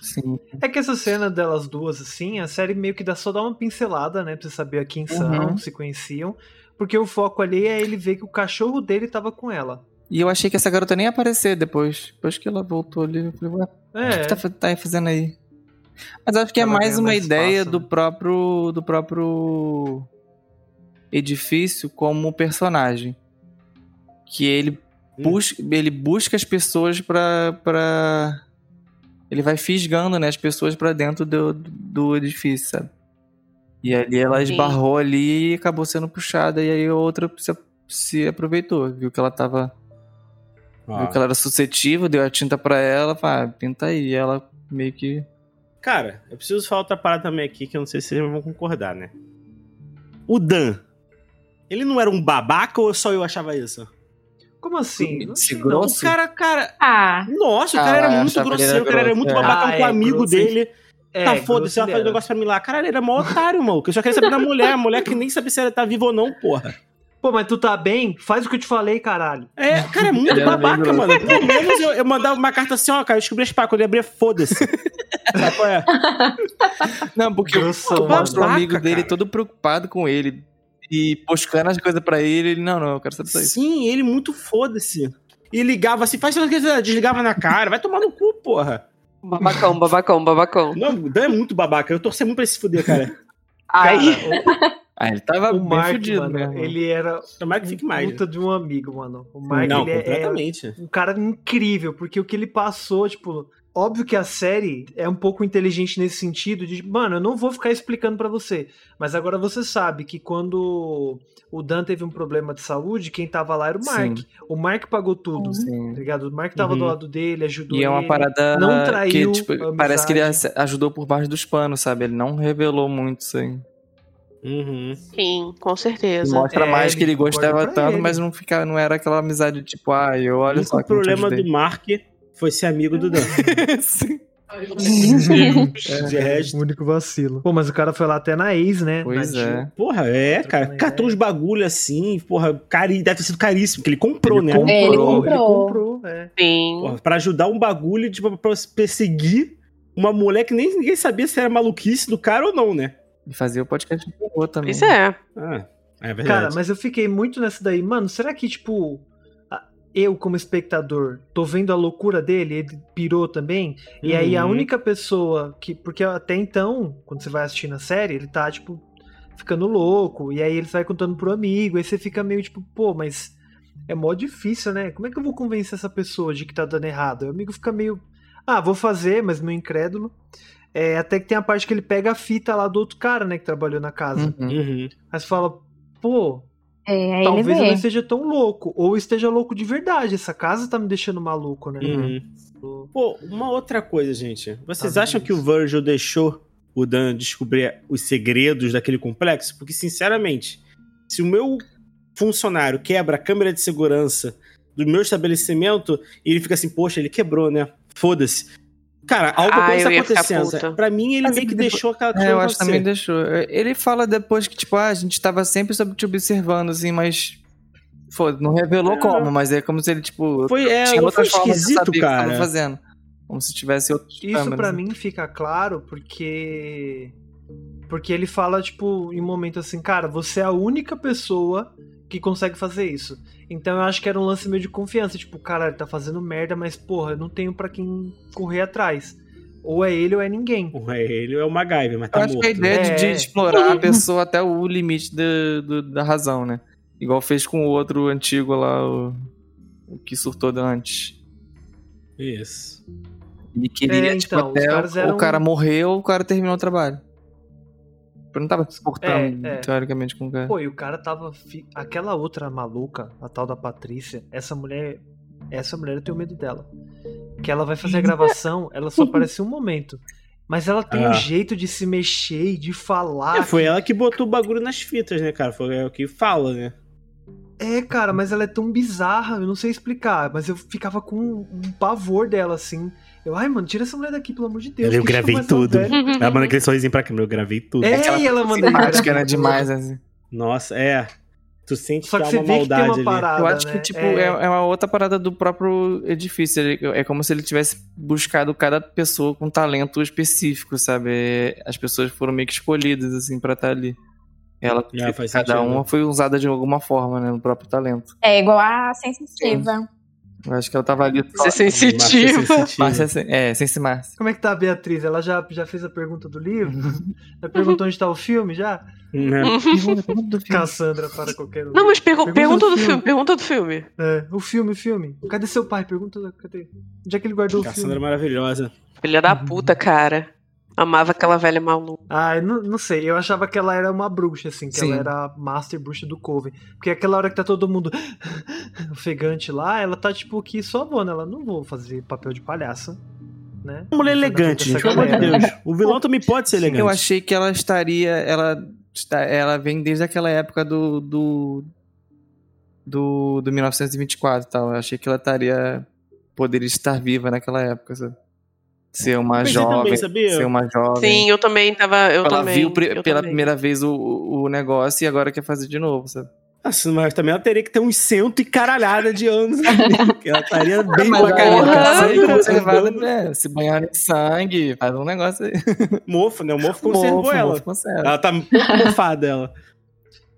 Sim. É que essa cena delas duas, assim, a série meio que dá só dá uma pincelada, né? Pra você saber quem são, Uhum. se conheciam. Porque o foco ali é ele ver que o cachorro dele tava com ela. E eu achei que essa garota nem ia aparecer depois. Depois que ela voltou ali, eu falei, ué, o É. que tá, fa- tá aí fazendo aí? Mas acho que é mais uma mais ideia espaço, do né? próprio. do próprio. edifício como personagem. Que ele, Hum. busca, ele busca as pessoas pra, pra. Ele vai fisgando né, as pessoas pra dentro do, do edifício, sabe? E ali ela Sim. esbarrou ali e acabou sendo puxada. E aí a outra se, se aproveitou. Viu que ela tava. Ó. Viu que ela era suscetível, deu a tinta pra ela, ah, pinta aí. E ela meio que. Cara, eu preciso falar outra parada também aqui que eu não sei se vocês vão concordar, né? O Dan, ele não era um babaca ou só eu achava isso? Como assim? Esse não. grosso? O cara, cara. Ah, Nossa, o Ah, cara era muito grosseiro, era o cara era muito babaca Ah, com o é, amigo grosso, dele. É, tá, foda-se, ela faz um negócio pra mim lá. Cara, ele era mó otário, mano. Eu só queria saber da mulher, a mulher que nem sabia se ela tá viva ou não, porra. Pô, mas tu tá bem? Faz o que eu te falei, caralho. É, cara, é muito babaca, mano. Pelo menos eu, eu mandava uma carta assim, ó, cara, eu descobri as pá, quando ele abria, foda-se. Sabe qual é? Não, porque mostra o babaca, amigo dele cara. todo preocupado com ele. E buscando as coisas pra ele, ele, não, não, eu quero saber só isso. Sim, ele muito foda-se. E ligava assim, faz o que desligava na cara, vai tomar no cu, porra. Babacão, babacão, babacão. Não, o Dan é muito babaca, eu torci muito pra ele se fuder, cara. Ai, Ah, ele tava o bem Mark, fudido mano, mesmo. ele era Tomara que fique mais. puta de um amigo, mano. O Mark, não, ele é- é completamente. um cara incrível, porque o que ele passou, tipo, óbvio que a série é um pouco inteligente nesse sentido de, mano, eu não vou ficar explicando pra você, mas agora você sabe que quando o Dan teve um problema de saúde, quem tava lá era o Mark. Sim. O Mark pagou tudo, tá Sim. ligado? O Mark tava do Uhum. lado dele, ajudou E é uma ele. parada não traiu que, tipo, parece que ele ajudou por baixo dos panos, sabe? Ele não revelou muito isso aí. Uhum. sim, com certeza. Mostra É, mais que ele ele gostava tanto, ele. mas não, fica, não era aquela amizade tipo, ah, eu O olha único só que eu te problema do Mark foi ser amigo do Dan. Sim. Resto. O único vacilo. Pô, mas o cara foi lá até na ex, né? Pois Na é. Porra, é, cara. Catou ideia. uns bagulho assim, porra, cari... deve ter sido caríssimo, porque ele comprou, Ele né? comprou. ele Ele comprou. comprou, é. Sim. Porra, pra ajudar um bagulho, tipo, pra perseguir uma mulher que nem ninguém sabia se era maluquice do cara ou não, né? E fazia o podcast de terror também. Pois é. Ah, é verdade. Cara, mas eu fiquei muito nessa daí. Mano, será que, tipo, eu, como espectador, tô vendo a loucura dele? Ele pirou também? E aí a Uhum. única pessoa que. Porque até então, quando você vai assistindo a série, ele tá, tipo, ficando louco. E aí ele vai contando pro amigo. Aí você fica meio tipo, pô, mas. É mó difícil, né? Como é que eu vou convencer essa pessoa de que tá dando errado? Aí o amigo fica meio. Ah, vou fazer, mas meio incrédulo. É, até que tem a parte que ele pega a fita lá do outro cara, né, que trabalhou na casa. Uhum. Uhum. Aí você fala, pô, É, aí ele talvez eu não esteja tão louco. Ou esteja louco de verdade. Essa casa tá me deixando maluco, né? Uhum. Pô, uma outra coisa, gente. Vocês Tá acham que o? Virgil deixou o Dan descobrir os segredos daquele complexo? Porque, sinceramente, se o meu funcionário quebra a câmera de segurança do meu estabelecimento e ele fica assim, poxa, ele quebrou, né? Foda-se. Cara, algo Ah, coisa ficar acontecendo. Pra mim, ele Mas meio que depois- deixou aquela É, coisa eu acho que também deixou. Ele fala depois que, tipo, ah, a gente tava sempre sob te observando, assim, mas. Foda, não revelou É. como, mas é como se ele, tipo. Foi, é, tinha foi outras de esquisito, saber o que tava cara. fazendo. Como se tivesse outros Isso câmeras, pra né? mim fica claro porque. Porque ele fala, tipo, em um momento assim, cara, você é a única pessoa que consegue fazer isso. Então eu acho que era um lance meio de confiança. Tipo, cara, ele tá fazendo merda, mas porra, eu não tenho pra quem correr atrás. Ou é ele ou é ninguém. Porra, Ele é o MacGyver, mas Eu tá acho morto. que a ideia de, de É. explorar a pessoa até o limite do- do- da razão, né? Igual fez com o outro antigo lá, o, o que surtou antes. Isso. Ele queria, É, tipo, então, os até caras o, eram- o cara morreu, o cara terminou o trabalho. Eu não tava se portando, É, é. teoricamente, com o cara. Pô, e o cara tava. fi- Aquela outra maluca, a tal da Patrícia, essa mulher. Essa mulher eu tenho medo dela. Que ela vai fazer a gravação, ela só aparece um momento. Mas ela tem um Ah. jeito de se mexer e de falar. É, foi que- ela que botou o bagulho nas fitas, né, cara? Foi o que fala, né? É, cara, mas ela é tão bizarra, eu não sei explicar. Mas eu ficava com um, um pavor dela, assim. Eu, ai, mano, tira essa mulher daqui, pelo amor de Deus. Eu gravei tudo. Ela manda aquele sorrisinho pra câmera, eu gravei tudo. É, Aquela e ela manda Simpática, né? Demais, assim. Nossa, é. Tu sente Só que, que uma vê que tem maldade uma ali. parada. Eu acho né? que, tipo, é... é uma outra parada do próprio edifício. É como se ele tivesse buscado cada pessoa com talento específico, sabe? É, As pessoas foram meio que escolhidas, assim, pra estar ali. Ela, É, cada sentido. uma foi usada de alguma forma, né? No próprio talento. É igual a sensitiva. Eu acho que ela tava ali. Ser sensitiva. Márcia sensitiva. É, sem se Márcia. Como é que tá a Beatriz? Ela já, já fez a pergunta do livro? já perguntou onde tá o filme já? Né? Cassandra para qualquer um. Não, mas pergu Pergunta pergunta do do filme. filme, pergunta do filme. É, o filme, o filme. Cadê seu pai? Pergunta, cadê? Onde é que ele guardou o Cassandra filme? maravilhosa. Filha da puta, cara. Amava aquela velha maluca. Ah, não, não sei. Eu achava que ela era uma bruxa, assim. Que Sim. ela era a master bruxa do Coven. Porque aquela hora que tá todo mundo ofegante lá, ela tá tipo que só vou, né? Ela não vou fazer papel de palhaça, né? Uma mulher elegante, gente, pelo amor de. Deus. O vilão também pode ser elegante. Eu achei que ela estaria. Ela, ela vem desde aquela época do. do. do, do 1924 e tal. Eu achei que ela estaria. poderia estar viva naquela época, sabe? Ser uma jovem. também, sabia? Ser uma jovem. Sim, eu também tava. Eu ela também, viu eu pela também. primeira vez o, o negócio e agora quer fazer de novo, sabe? Assim, mas também ela teria que ter uns cento e caralhada de anos ali, porque ela estaria bem Mas pra caralho. conservada, né? Se banhar em sangue, faz um negócio aí. Mofo, né? O mofo conservou Mofo, ela. mofo conserva. Ela tá muito mofada, ela.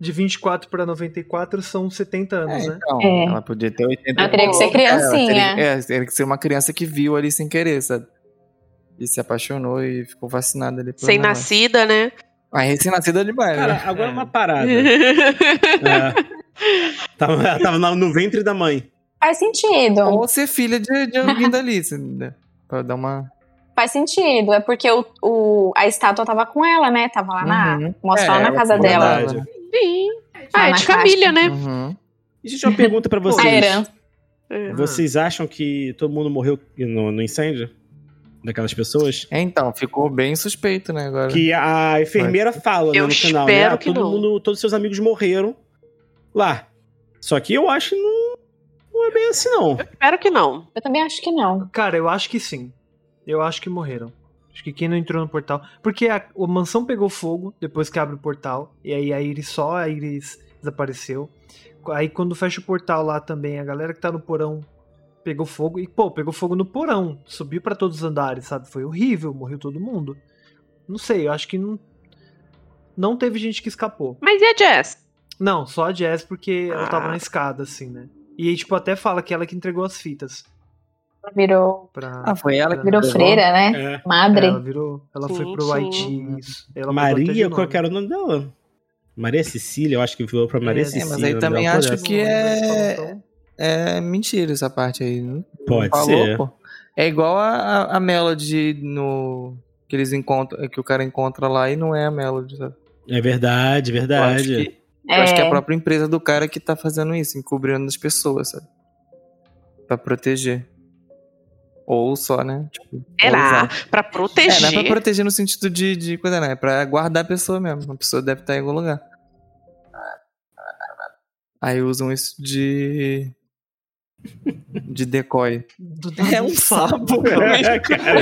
De 24 pra 94 são 70 anos, É, né? então, É. ela podia ter 80 Ela teria que ser É, ela teria- criancinha. É, teria que ser uma criança que viu ali sem querer, sabe? E se apaixonou e ficou vacinada ali. Sem negócio. nascida, né? Ah, recém-nascida é demais, Cara, né? agora uma parada. É. Tava, ela tava no ventre da mãe. Faz sentido. Ou ser filha de, de alguém dali, pra dar uma... Faz sentido. É porque o, o- a estátua tava com ela, né? Tava lá na. Uhum. Mostra lá É, na casa é dela. verdade. Sim. Lá Ah, é de família, né? Uhum. E gente, uma pergunta pra A vocês. herança. É. Vocês acham que todo mundo morreu no, no incêndio? Daquelas pessoas? É, então, ficou bem suspeito, né, agora. Que a enfermeira fala né, Eu no final, né? Ah, que todo não. mundo, todos seus amigos morreram lá. Só que eu acho que não, não é bem assim, não. Espero que não. Eu também acho que não. Cara, eu acho que sim. Eu acho que morreram. Acho que quem não entrou no portal. Porque a, a mansão pegou fogo depois que abre o portal. E aí a Iris só a Iris desapareceu. Aí quando fecha o portal lá também, a galera que tá no porão pegou fogo. E, pô, pegou fogo no porão. Subiu pra todos os andares, sabe? Foi horrível, morreu todo mundo. Não sei, eu acho que não. Não teve gente que escapou. Mas e a Jess? Não, só a Jess, porque ela tava Ah. na escada, assim, né? E aí, tipo, até fala que ela que entregou as fitas. Virou, Pra, Ah, foi ela que virou freira, né? É. Madre. Ela virou. Ela foi Sim, pro sim. Haiti. Isso. Ela Maria, qual que era o nome dela? Maria Cecília, eu acho que virou pra Maria É, Cecília. mas aí também acho foi essa. que é- É mentira essa parte aí. Não Pode falou, ser. pô. É igual a, a, Melody no. Que eles encontram. Que o cara encontra lá e não é a Melody, sabe? É verdade, Eu acho verdade. que, eu acho que é É. a própria empresa do cara que tá fazendo isso, encobrindo as pessoas, sabe? Pra proteger. Ou só, né? Tipo, Será? Pra É, não é proteger. pra proteger no sentido de, de coisa, não. É pra guardar a pessoa mesmo. A pessoa deve estar em algum lugar. Aí usam isso de. De decoy. do É um sapo, É, cara.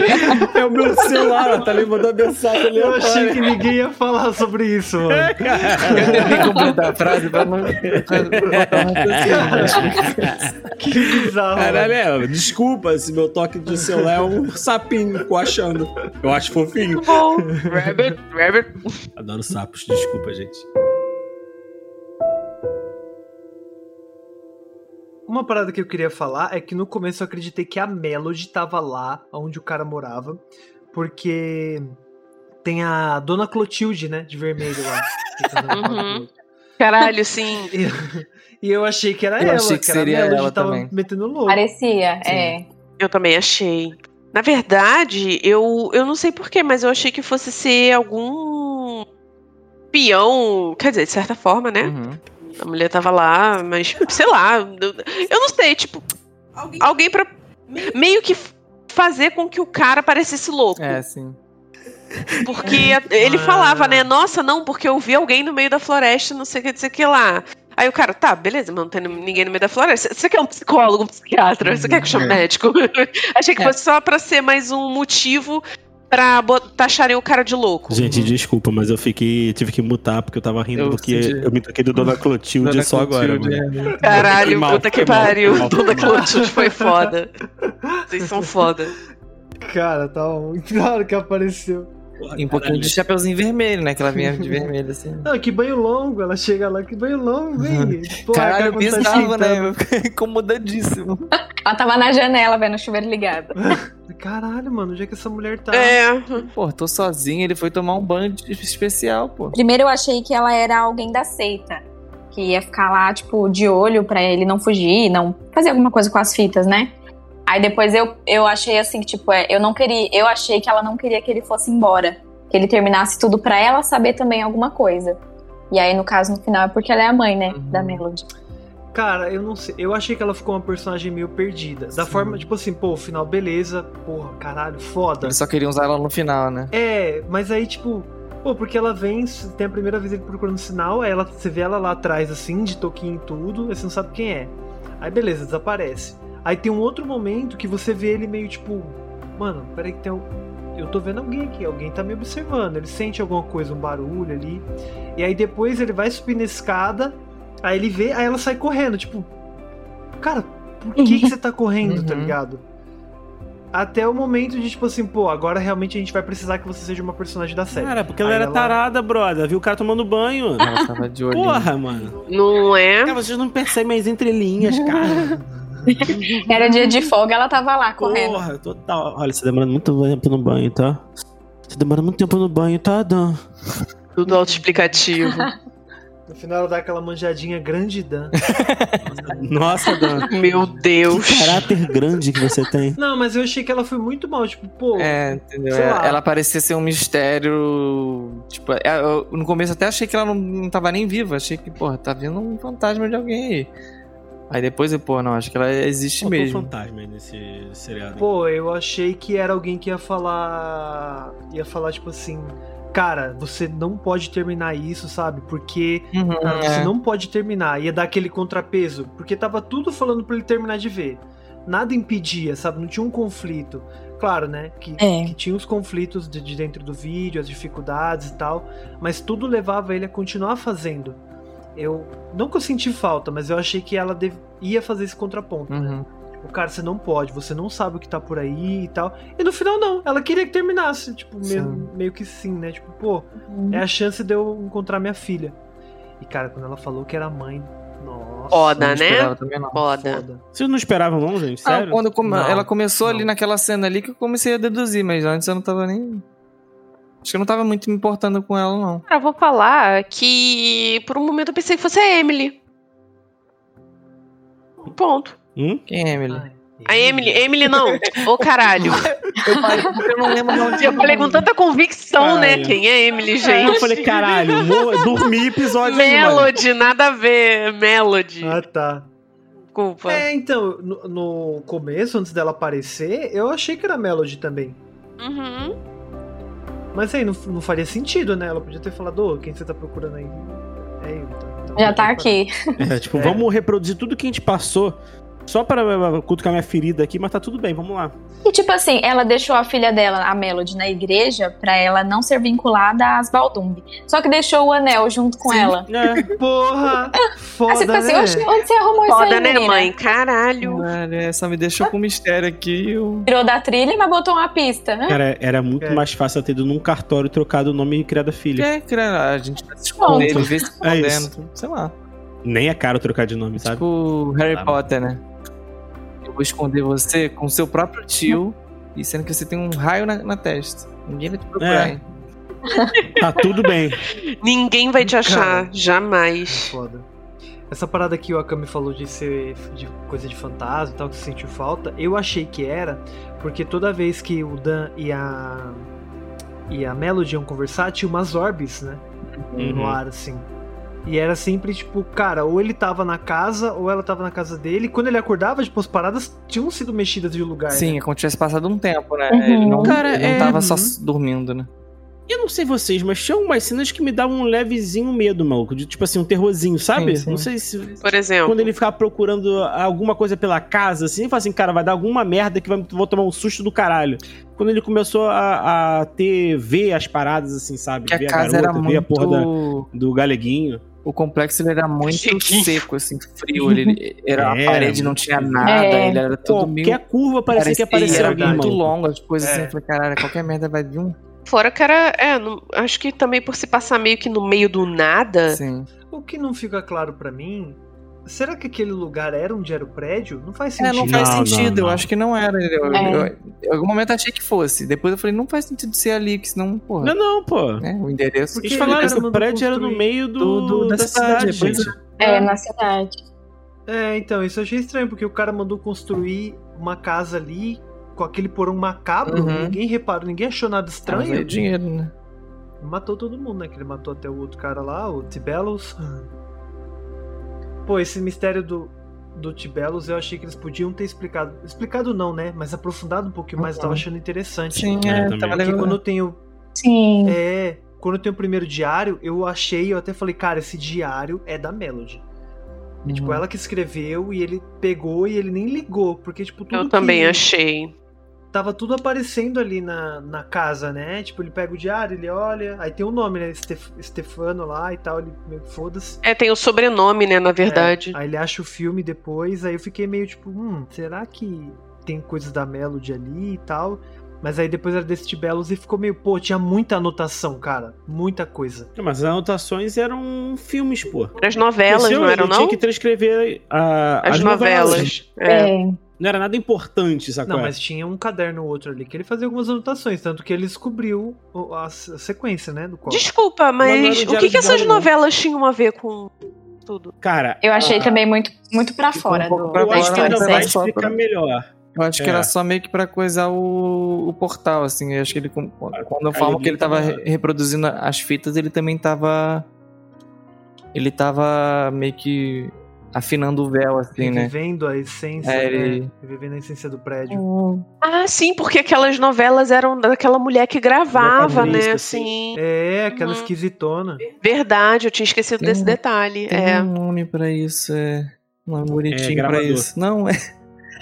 É o meu celular, ó, tá me mandando mensagem ali. Eu achei que ninguém ia falar sobre isso, mano. Eu tentei completar a frase pra não. pra botar um raciocínio. Que bizarro. Caralho, mano. é, desculpa se meu toque de celular é um sapinho coachando. Eu acho fofinho. Bom, Rabbit, Rabbit. Adoro sapos, desculpa, gente. Uma parada que eu queria falar é que no começo eu acreditei que a Melody tava lá onde o cara morava. Porque tem a Dona Clotilde, né? De vermelho lá. que tá Uhum. Caralho, sim. E eu achei que era Eu ela, achei que era a seria Melody ela tava também. metendo louco. Parecia, é. Eu também achei. Na verdade, eu, eu não sei porquê, mas eu achei que fosse ser algum peão. Quer dizer, de certa forma, né? Uhum. A mulher tava lá, mas sei lá. Eu, não sei, tipo, alguém pra meio que fazer com que o cara parecesse louco. É, sim. Porque ele Ah. falava, né? Nossa, não, porque eu vi alguém no meio da floresta, não sei o que, não sei o que lá. Aí o cara, tá, beleza, mas não tem ninguém no meio da floresta. Você quer um psicólogo, um psiquiatra? Você quer que eu chame É. médico? Achei que É. fosse só pra ser mais um motivo pra taxarem o cara de louco. Gente, Uhum. desculpa, mas eu fiquei, tive que mutar porque eu tava rindo Eu porque senti. eu me toquei do Dona Clotilde Dona só agora, Clotilde, mano. é. Caralho, Foi mal, puta que pariu. mal, mal. Clotilde foi foda. Vocês são foda. Cara, tava muito hora que apareceu. Porra, E um pouquinho de chapeuzinho vermelho, né? Que ela vinha de vermelho, assim. Não, que banho longo, ela chega lá, que banho longo, a cara Caralho, quando tá bizarro, né? esquentando. Eu fiquei incomodadíssimo. Ela tava na janela vendo o chuveiro ligado. Caralho, mano, onde é que essa mulher tá? É, Pô, tô sozinho, ele foi tomar um banho de- especial, pô. Primeiro eu achei que ela era alguém da seita. Que ia ficar lá, tipo, de olho pra ele não fugir, não fazer alguma coisa com as fitas, né? Aí depois eu, eu achei assim, que, tipo, é, eu não queria. Eu achei que ela não queria que ele fosse embora. Que ele terminasse tudo pra ela saber também alguma coisa. E aí, no caso, no final, é porque ela é a mãe, né? Uhum. Da Melody. Cara, eu não sei. Eu achei que ela ficou uma personagem meio perdida. Da Sim. forma, tipo assim, pô, final, beleza. Porra, caralho, foda. Eles só queriam usar ela no final, né? É, mas aí, tipo, pô, porque ela vem, tem a primeira vez ele procurando sinal, aí ela, você vê ela lá atrás, assim, de toquinho e tudo, aí você não sabe quem é. Aí beleza, desaparece. Aí tem um outro momento que você vê ele meio tipo, mano, peraí que tem um. Eu tô vendo alguém aqui, alguém tá me observando. Ele sente alguma coisa, um barulho ali. E aí depois ele vai subir na escada, aí ele vê, aí ela sai correndo, tipo, cara, por que, que você tá correndo, tá Uhum. ligado? Até o momento de, tipo assim, pô, agora realmente a gente vai precisar que você seja uma personagem da série. Cara, porque ela Aí era ela- tarada, brother. Viu o cara tomando banho. Ela tava de olho. Porra, mano. não é? Cara, vocês não percebem as entrelinhas, cara. Era dia de folga, ela tava lá correndo. Porra, total. Olha, você demorando muito tempo no banho, tá? Você demora muito tempo no banho, tá, Dan? Tudo autoexplicativo. No final ela dá aquela manjadinha grande Dan. Nossa, Dan. Meu Deus. Que caráter grande que você tem. Não, mas eu achei que ela foi muito mal, tipo, pô. É, entendeu? Sei lá. Ela parecia ser um mistério. Tipo, é, eu- no começo até achei que ela não, não tava nem viva. Achei que, porra, tá vindo um fantasma de alguém aí. Aí depois eu, pô, não, acho que ela existe Faltou um mesmo. fantasma aí nesse seriado. Pô, eu achei que era alguém que ia falar. ia falar, tipo assim. Cara, você não pode terminar isso, sabe? Porque Uhum, Cara, é. você não pode terminar. Ia dar aquele contrapeso. Porque tava tudo falando pra ele terminar de ver. Nada impedia, sabe? Não tinha um conflito. Claro, né? Que, É. que tinha os conflitos de, de dentro do vídeo, as dificuldades e tal. Mas tudo levava ele a continuar fazendo. Eu. Não que eu senti falta, mas eu achei que ela dev- ia fazer esse contraponto. né? Uhum. Tipo, cara, você não pode, você não sabe o que tá por aí e tal. E no final, não. Ela queria que terminasse. Tipo, meio, meio que sim, né? Tipo, pô, é a chance de eu encontrar minha filha. E, cara, quando ela falou que era mãe, nossa. Foda, né? também. Foda. Foda. Vocês não esperavam, não, gente? Ah, Sério? quando come- Não, ela começou ali não. naquela cena ali que eu comecei a deduzir, mas antes eu não tava nem. Acho que eu não tava muito me importando com ela, não. Cara, eu vou falar que por um momento eu pensei que fosse a Emily. Ponto. Hum? Quem é Emily? Ai, A Emily, Emily não. Ô caralho. Eu, falei, eu não lembro não. Eu falei com tanta convicção, né? Caralho. Quem é Emily, Eu gente? falei, caralho, dormi episódio aí, mano. Melody, nada a ver. Melody. Ah, tá. Desculpa. É, então, no, no começo, antes dela aparecer, eu achei que era Melody também. Uhum. Mas aí, não, não faria sentido, né? Ela podia ter falado, ô, quem você tá procurando aí? É ele, tá, então Já tá aqui. É, tipo, É. vamos reproduzir tudo que a gente passou só pra uh, cutucar minha ferida aqui, mas tá tudo bem, vamos lá. E tipo assim, ela deixou a filha dela, a Melody, na igreja pra ela não ser vinculada às Baldumbi. Só que deixou o anel junto com ela. É, Porra! Foda, Aí você fica assim, né? "Oxe, onde você arrumou isso Foda, aí, né, menina? mãe? Caralho. Caralho, é, só me deixou com mistério aqui. Eu... Tirou da trilha, mas botou uma pista, né? cara, era muito É. mais fácil ela ter ido num cartório trocado o nome e criado a filha. É, cara, a gente vai se viver se É escondendo. isso. sei lá. Nem é caro trocar de nome, sabe? Tipo Harry Tá. Potter, né? Esconder você com seu próprio tio, e sendo que você tem um raio na, na testa. Ninguém vai te procurar, É. hein? Tá tudo bem. Ninguém vai te achar. Cara. Jamais. Foda. Essa parada que o Akami falou de ser de coisa de fantasma e tal, que você sentiu falta, eu achei que era, porque toda vez que o Dan e a. e a Melody iam conversar, tinha umas orbes, né? No Uhum. ar, assim. E era sempre, tipo, cara, ou ele tava na casa, ou ela tava na casa dele. E quando ele acordava, tipo, as paradas tinham sido mexidas de lugar. Sim, né? é como se tivesse passado um tempo, né? Uhum. Ele não, Cara, ele não é- tava só dormindo, né? Eu não sei vocês, mas tinha umas cenas que me davam um levezinho medo, maluco. De, tipo assim, um terrorzinho, sabe? Sim, sim. Não sei se. Por exemplo. Quando ele ficava procurando alguma coisa pela casa, assim, ele fala assim, cara, vai dar alguma merda que vai, vou tomar um susto do caralho. Quando ele começou a, a ter, ver as paradas, assim, sabe? Porque ver a casa era ver a porra da- muito. do galeguinho. O complexo ele era muito Chiquinho. seco, assim, frio. Ele, era, Era, a parede não tinha nada, É. ele era tudo Qualquer meio. curva parecia que parecia- aparecia era alguém, muito maluco. longo, as coisas É. assim. Eu falei, caralho, qualquer merda vai vir um Fora que era. É, não- acho que também por se passar meio que no meio do nada. Sim. O que não fica claro pra mim, será que aquele lugar era onde era o prédio? Não faz É, sentido. não faz Não, sentido. não, Eu não. acho que não era. Eu, É. eu- em algum momento achei que fosse. Depois eu falei, não faz sentido ser ali, que senão, porra. Não, não, pô. né, o endereço. Porque Eles falaram que o prédio era no meio do, do- do- da, da cidade, cidade, gente. É, na cidade. É, então, isso eu achei estranho, porque o cara mandou construir uma casa ali com aquele porão macabro, Uhum. ninguém reparou, ninguém achou nada Mas estranho. aí dinheiro, né? Matou todo mundo, né? Que ele matou até o outro cara lá, o Tibelos. Pô, esse mistério do, do Tibelos eu achei que eles podiam ter explicado. Explicado não, né? Mas aprofundado um pouquinho mais, eu tava Uhum. achando interessante. Sim, É, é, tava Porque legal. quando tem o. Sim. É. Quando tem o primeiro diário, eu achei, eu até falei, cara, esse diário é da Melody. E, tipo, Uhum. ela que escreveu e ele pegou e ele nem ligou. Porque, tipo, tudo Eu também que achei. Tava tudo aparecendo ali na, na casa, né? Tipo, ele pega o diário, ele olha, aí tem o nome, né? Stef- Stefano lá e tal, ele meio que foda-se. É, tem o sobrenome, né, na verdade. É, aí ele acha o filme depois, aí eu fiquei meio tipo, hum, será que tem coisas da Melody ali e tal? Mas aí depois era desse Tibelos e ficou meio, pô, tinha muita anotação, cara. Muita coisa. Mas as anotações eram filmes, pô. As novelas, não eu- eram, eu não? Tinha que transcrever a- As, novelas. É. É. Não era nada importante, sacou? Não, mas tinha um caderno ou outro ali que ele fazia algumas anotações, tanto que ele descobriu a, sequência, né? Do qual. Desculpa, Mas o que, que essas novelas tinham a ver com tudo? Cara, Eu achei Ah. também muito, muito pra fora um do, pra eu acho que ainda vai explicar pra- melhor. Eu acho que É. era só meio que pra coisar o, o portal, assim. Eu acho que ele, quando eu falo que ele tava re- reproduzindo as fitas, ele também tava. Ele tava meio que afinando o véu, assim, né? Revivendo a essência, É, né? ele- Revivendo a essência do prédio. Hum. Ah, sim, porque aquelas novelas eram daquela mulher que gravava, né? assim. É, aquela Uhum. esquisitona. Verdade, eu tinha esquecido Tem desse detalhe. Tem É. um nome pra isso, é. Um nome bonitinho pra gravador. isso. Não, é.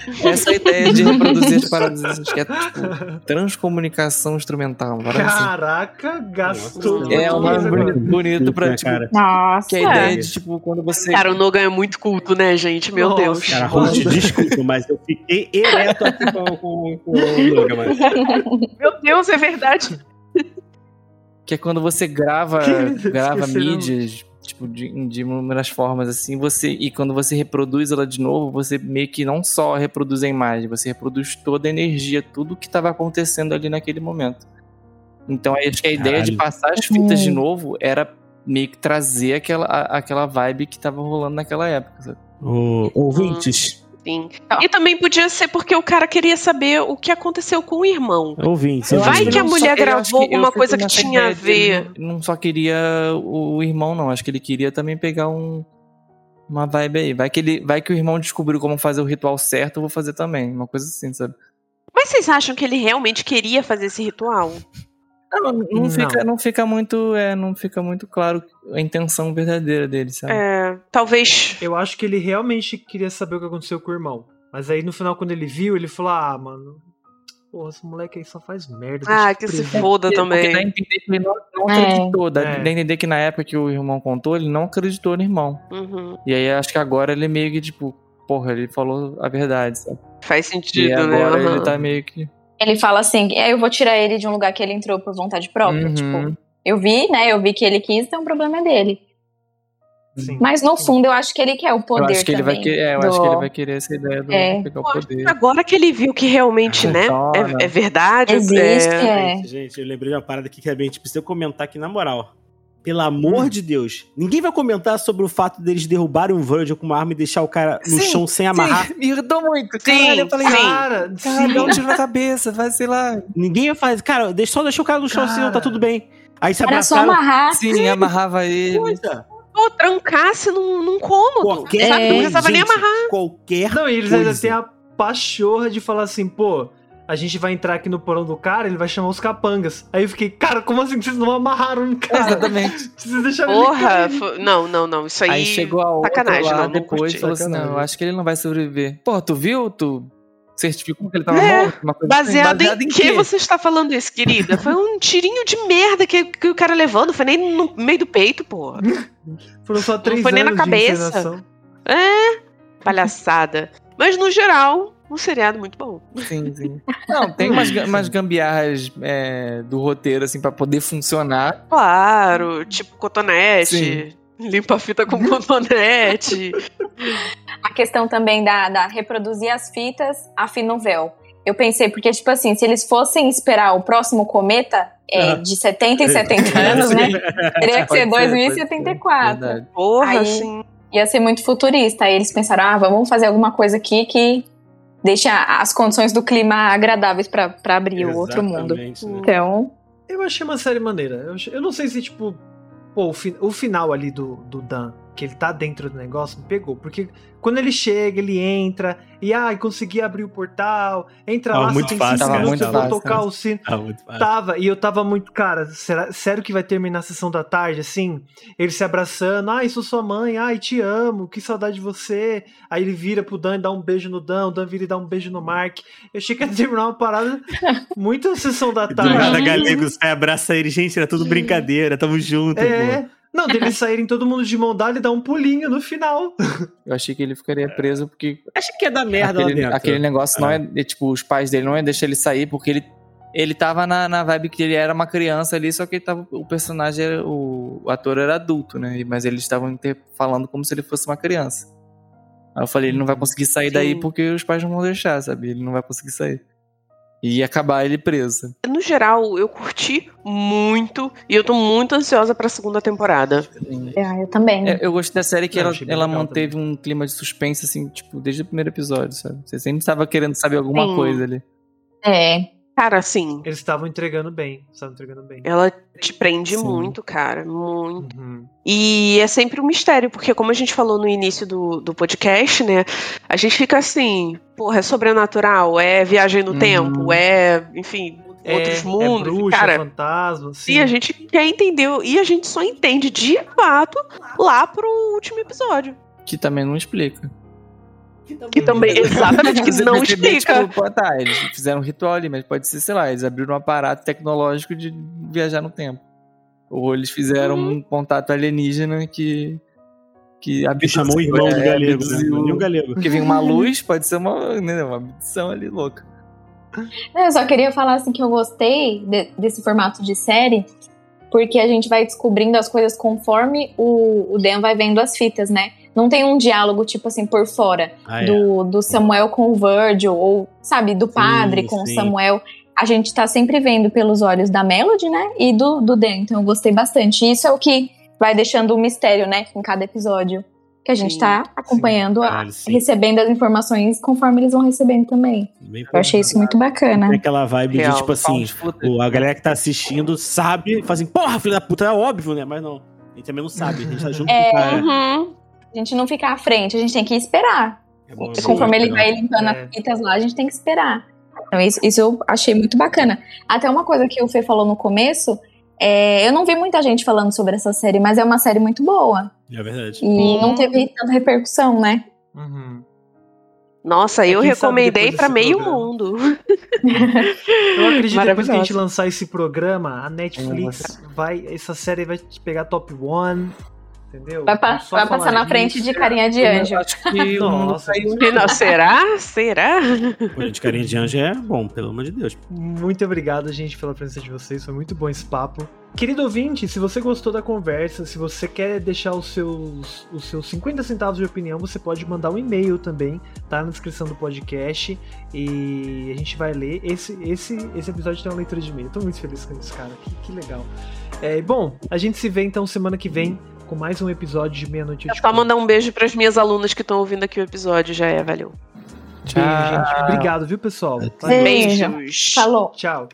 Essa ideia de reproduzir as paradas, que é tipo transcomunicação instrumental. assim. Caraca, gastou. É um nome bonito, bonito pra, tipo, cara? Nossa. que é a ideia de, tipo, quando você. Cara, o Nogan é muito culto, né, gente? Meu Nossa, Deus. Cara, host, desculpa, mas eu fiquei ereto aqui com, com, com o Logan, mano. Meu Deus, é verdade. Que é quando você grava, grava mídias, tipo, de, de inúmeras formas, assim, você. E quando você reproduz ela de novo, você meio que não só reproduz a imagem, você reproduz toda a energia, tudo que estava acontecendo ali naquele momento. Então acho que a ideia de passar as fitas de novo era meio que trazer aquela, a- aquela vibe que tava rolando naquela época. sabe? Ô, ouvintes. Sim. E também podia ser porque o cara queria saber o que aconteceu com o irmão. Eu Vai que a mulher acho gravou alguma coisa que tinha a ver. não só queria o, o irmão, não. Acho que ele queria também pegar um, uma vibe aí. Vai que, ele, vai que o irmão descobriu como fazer o ritual certo, eu vou fazer também. Uma coisa assim, sabe? Mas vocês acham que ele realmente queria fazer esse ritual? Não, não, Não. Fica, não fica muito. É, não fica muito claro a intenção verdadeira dele, sabe? É, talvez. Eu acho que ele realmente queria saber o que aconteceu com o irmão. Mas aí no final, quando ele viu, ele falou: Ah, mano, porra, esse moleque aí só faz merda. Ah, que se prever." foda Porque dá a também. entender que ele não, não É. acreditou. Dá, É. dá a entender que na época que o irmão contou, ele não acreditou no irmão. Uhum. E aí acho que agora ele meio que, tipo, porra, ele falou a verdade, sabe? Faz E sentido, né? agora Aham. ele tá meio que. Ele fala assim, é, eu vou tirar ele de um lugar que ele entrou por vontade própria. Uhum. Tipo, eu vi, né? Eu vi que ele quis, então o problema é dele. Sim. Mas no fundo, eu acho que ele quer o poder eu acho que ele vai também querer. É, eu do- acho que ele vai querer essa ideia do É. pegar o poder. Agora que ele viu que realmente, né, Funciona. é, é verdade. Existe, é- é. Gente, eu lembrei de uma parada aqui que é bem, tipo, precisa comentar aqui na moral. Pelo amor de Deus. Ninguém vai comentar sobre o fato deles derrubarem um Virgil com uma arma e deixar o cara no Sim, chão sem amarrar. Sim, me irritou muito. Sim, Caralho, eu falei, sim. Cara, Caralho, dá um sim. tiro na cabeça, vai, sei lá. Ninguém vai fazer. Cara, deixa, só deixa o cara no chão assim, Cara. tá tudo bem. Aí se Era só abraçaram. amarrar. Sim, amarrava ele. Coisa. Pô, trancasse num, num cômodo. Qualquer sabe? Não precisava nem gente, amarrar. Qualquer Não, e eles coisa. ainda têm a pachorra de falar assim, pô, a gente vai entrar aqui no porão do cara, ele vai chamar os capangas. Aí eu fiquei, cara, como assim que vocês não amarraram o cara? Exatamente. Vocês deixaram ele Porra, cair. fo- não, não, não. Isso aí. Aí chegou a outra sacanagem, lá não, não depois e falou assim, não, eu acho que ele não vai sobreviver. Pô, tu viu? Tu certificou que ele tava É, morto? Uma coisa assim. Baseado, em, que quê? você está falando isso, querida? Foi um tirinho de merda que, que o cara levou, não foi nem no meio do peito, porra. Foram só três foi nem na cabeça. encenação. Palhaçada. Mas no geral, um seriado muito bom. Sim, sim. Não, tem umas, umas gambiarras é, do roteiro, assim, pra poder funcionar. Claro, tipo cotonete. Sim. Limpa a fita com cotonete. A questão também da, da reproduzir as fitas, afina o véu. Eu pensei, porque, tipo assim, se eles fossem esperar o próximo cometa é, Ah. de 70 em 70 anos, né? Teria que ser pode 2074. verdade. Porra, Aí- assim. Ia ser muito futurista. Aí eles pensaram, ah, vamos fazer alguma coisa aqui que deixe a- as condições do clima agradáveis pra pra abrir o outro mundo. Exatamente, né? Então, Eu achei uma série maneira. Eu, achei- eu não sei se, tipo, pô, o, fi- o final ali do, do Dan, que ele tá dentro do negócio, me pegou. Porque quando ele chega, ele entra, e ai, consegui abrir o portal, entra Tava lá, muito você tem fácil, cinco né? minutos, Tava eu vou muito tocar fácil, o sino. Ah, muito fácil. Tava, e eu tava muito, cara, será, sério que vai terminar a sessão da tarde, assim? Ele se abraçando, ai, sou sua mãe, ai, te amo, que saudade de você. Aí ele vira pro Dan e dá um beijo no Dan, o Dan vira e dá um beijo no Mark. Eu achei que ia terminar uma parada muito sessão da Do tarde. nada, galego, sai, abraça ele. Gente, era tudo brincadeira, tamo junto, pô. É. Não, deles saírem todo mundo de mão dada e dar um pulinho no final. Eu achei que ele ficaria preso porque Acho que ia dar merda lá aquele, dentro. aquele negócio não é, é, tipo, os pais dele não iam deixar ele sair porque ele ele tava na, na vibe que ele era uma criança ali, só que ele tava, o personagem, era, o, o ator era adulto, né? Mas eles estavam falando como se ele fosse uma criança. Aí eu falei, ele não vai conseguir sair Sim. daí porque os pais não vão deixar, sabe? Ele não vai conseguir sair. E acabar ele preso. No geral, eu curti muito e eu tô muito ansiosa pra segunda temporada. é, eu também. É, eu gostei da série que Eu ela, ela manteve um clima de suspense, assim, tipo, desde o primeiro episódio, sabe? Você sempre estava querendo saber alguma Sim. coisa ali. É. Cara, assim, Eles estavam entregando bem. Estavam entregando bem. ela te prende Sim. muito, cara. Muito. Uhum. E é sempre um mistério, porque como a gente falou no início do, do podcast, né? A gente fica assim, porra, é sobrenatural, é viagem no Uhum. tempo, é, enfim, outros é, mundos. É bruxa, cara, fantasma. Sim. e a gente quer entender, e a gente só entende de fato lá pro último episódio. Que também não explica. Que também, exatamente, que não perceber, explica. Tipo, tá, eles fizeram um ritual ali, mas pode ser, sei lá, eles abriram um aparato tecnológico de viajar no tempo. Ou eles fizeram Uhum. um contato alienígena que. Que Que chamou o irmão do é, galego, né? o galego. Porque vem uma luz, pode ser uma, né, uma abdução ali louca. Não, Eu só queria falar assim que eu gostei de- desse formato de série, porque a gente vai descobrindo as coisas conforme o, o Dan vai vendo as fitas, né? Não tem um diálogo, tipo assim, por fora, Ah, é. do, do Samuel com o Virgil, ou, sabe, do padre com sim. o Samuel. A gente tá sempre vendo pelos olhos da Melody, né? E do, do Dan. Então eu gostei bastante. Isso é o que vai deixando o mistério, né? Em cada episódio. Que a gente Sim, tá acompanhando, a- Caralho, sim. recebendo as informações conforme eles vão recebendo também. Bem Eu achei isso muito bacana. Tem aquela vibe Real, de, tipo assim, Found footage. o- a galera que tá assistindo sabe, fala assim, porra, filho da puta, é óbvio, né? Mas não. A gente também não sabe, a gente tá junto É. com o cara. Uhum. A gente não ficar à frente, a gente tem que esperar. É bom, conforme ele vai limpando É. as fitas lá, a gente tem que esperar. Então, isso, isso eu achei muito bacana. Até uma coisa que o Fê falou no começo, é, eu não vi muita gente falando sobre essa série, mas é uma série muito boa. É verdade. E Hum. não teve tanta repercussão, né? Uhum. Nossa, É, eu recomendei desse meio programa. mundo. Eu acredito que depois que a gente lançar esse programa, a Netflix vai. Essa série vai te pegar top one. Entendeu? Vai, pa- Só vai passar na frente de carinha de anjo. acho que o mundo Nossa. caiu. Não, será? Será? Pô, gente, carinha de anjo é bom, pelo amor de Deus. Muito obrigado, gente, pela presença de vocês. Foi muito bom esse papo. Querido ouvinte, se você gostou da conversa, se você quer deixar os seus, os seus 50 centavos de opinião, você pode mandar um e-mail também, tá na descrição do podcast. E a gente vai ler. Esse, esse, esse episódio tem uma leitura de e-mail. Tô muito feliz com isso, cara. Que, que legal. É, bom, a gente se vê então semana que vem com mais um episódio de Meia-Noite Eu É só mandar um beijo pras minhas alunas que estão ouvindo aqui o episódio, já é, valeu. Beijo, gente. Obrigado, viu, pessoal? Valeu. Beijo. Beijos. Falou. Tchau.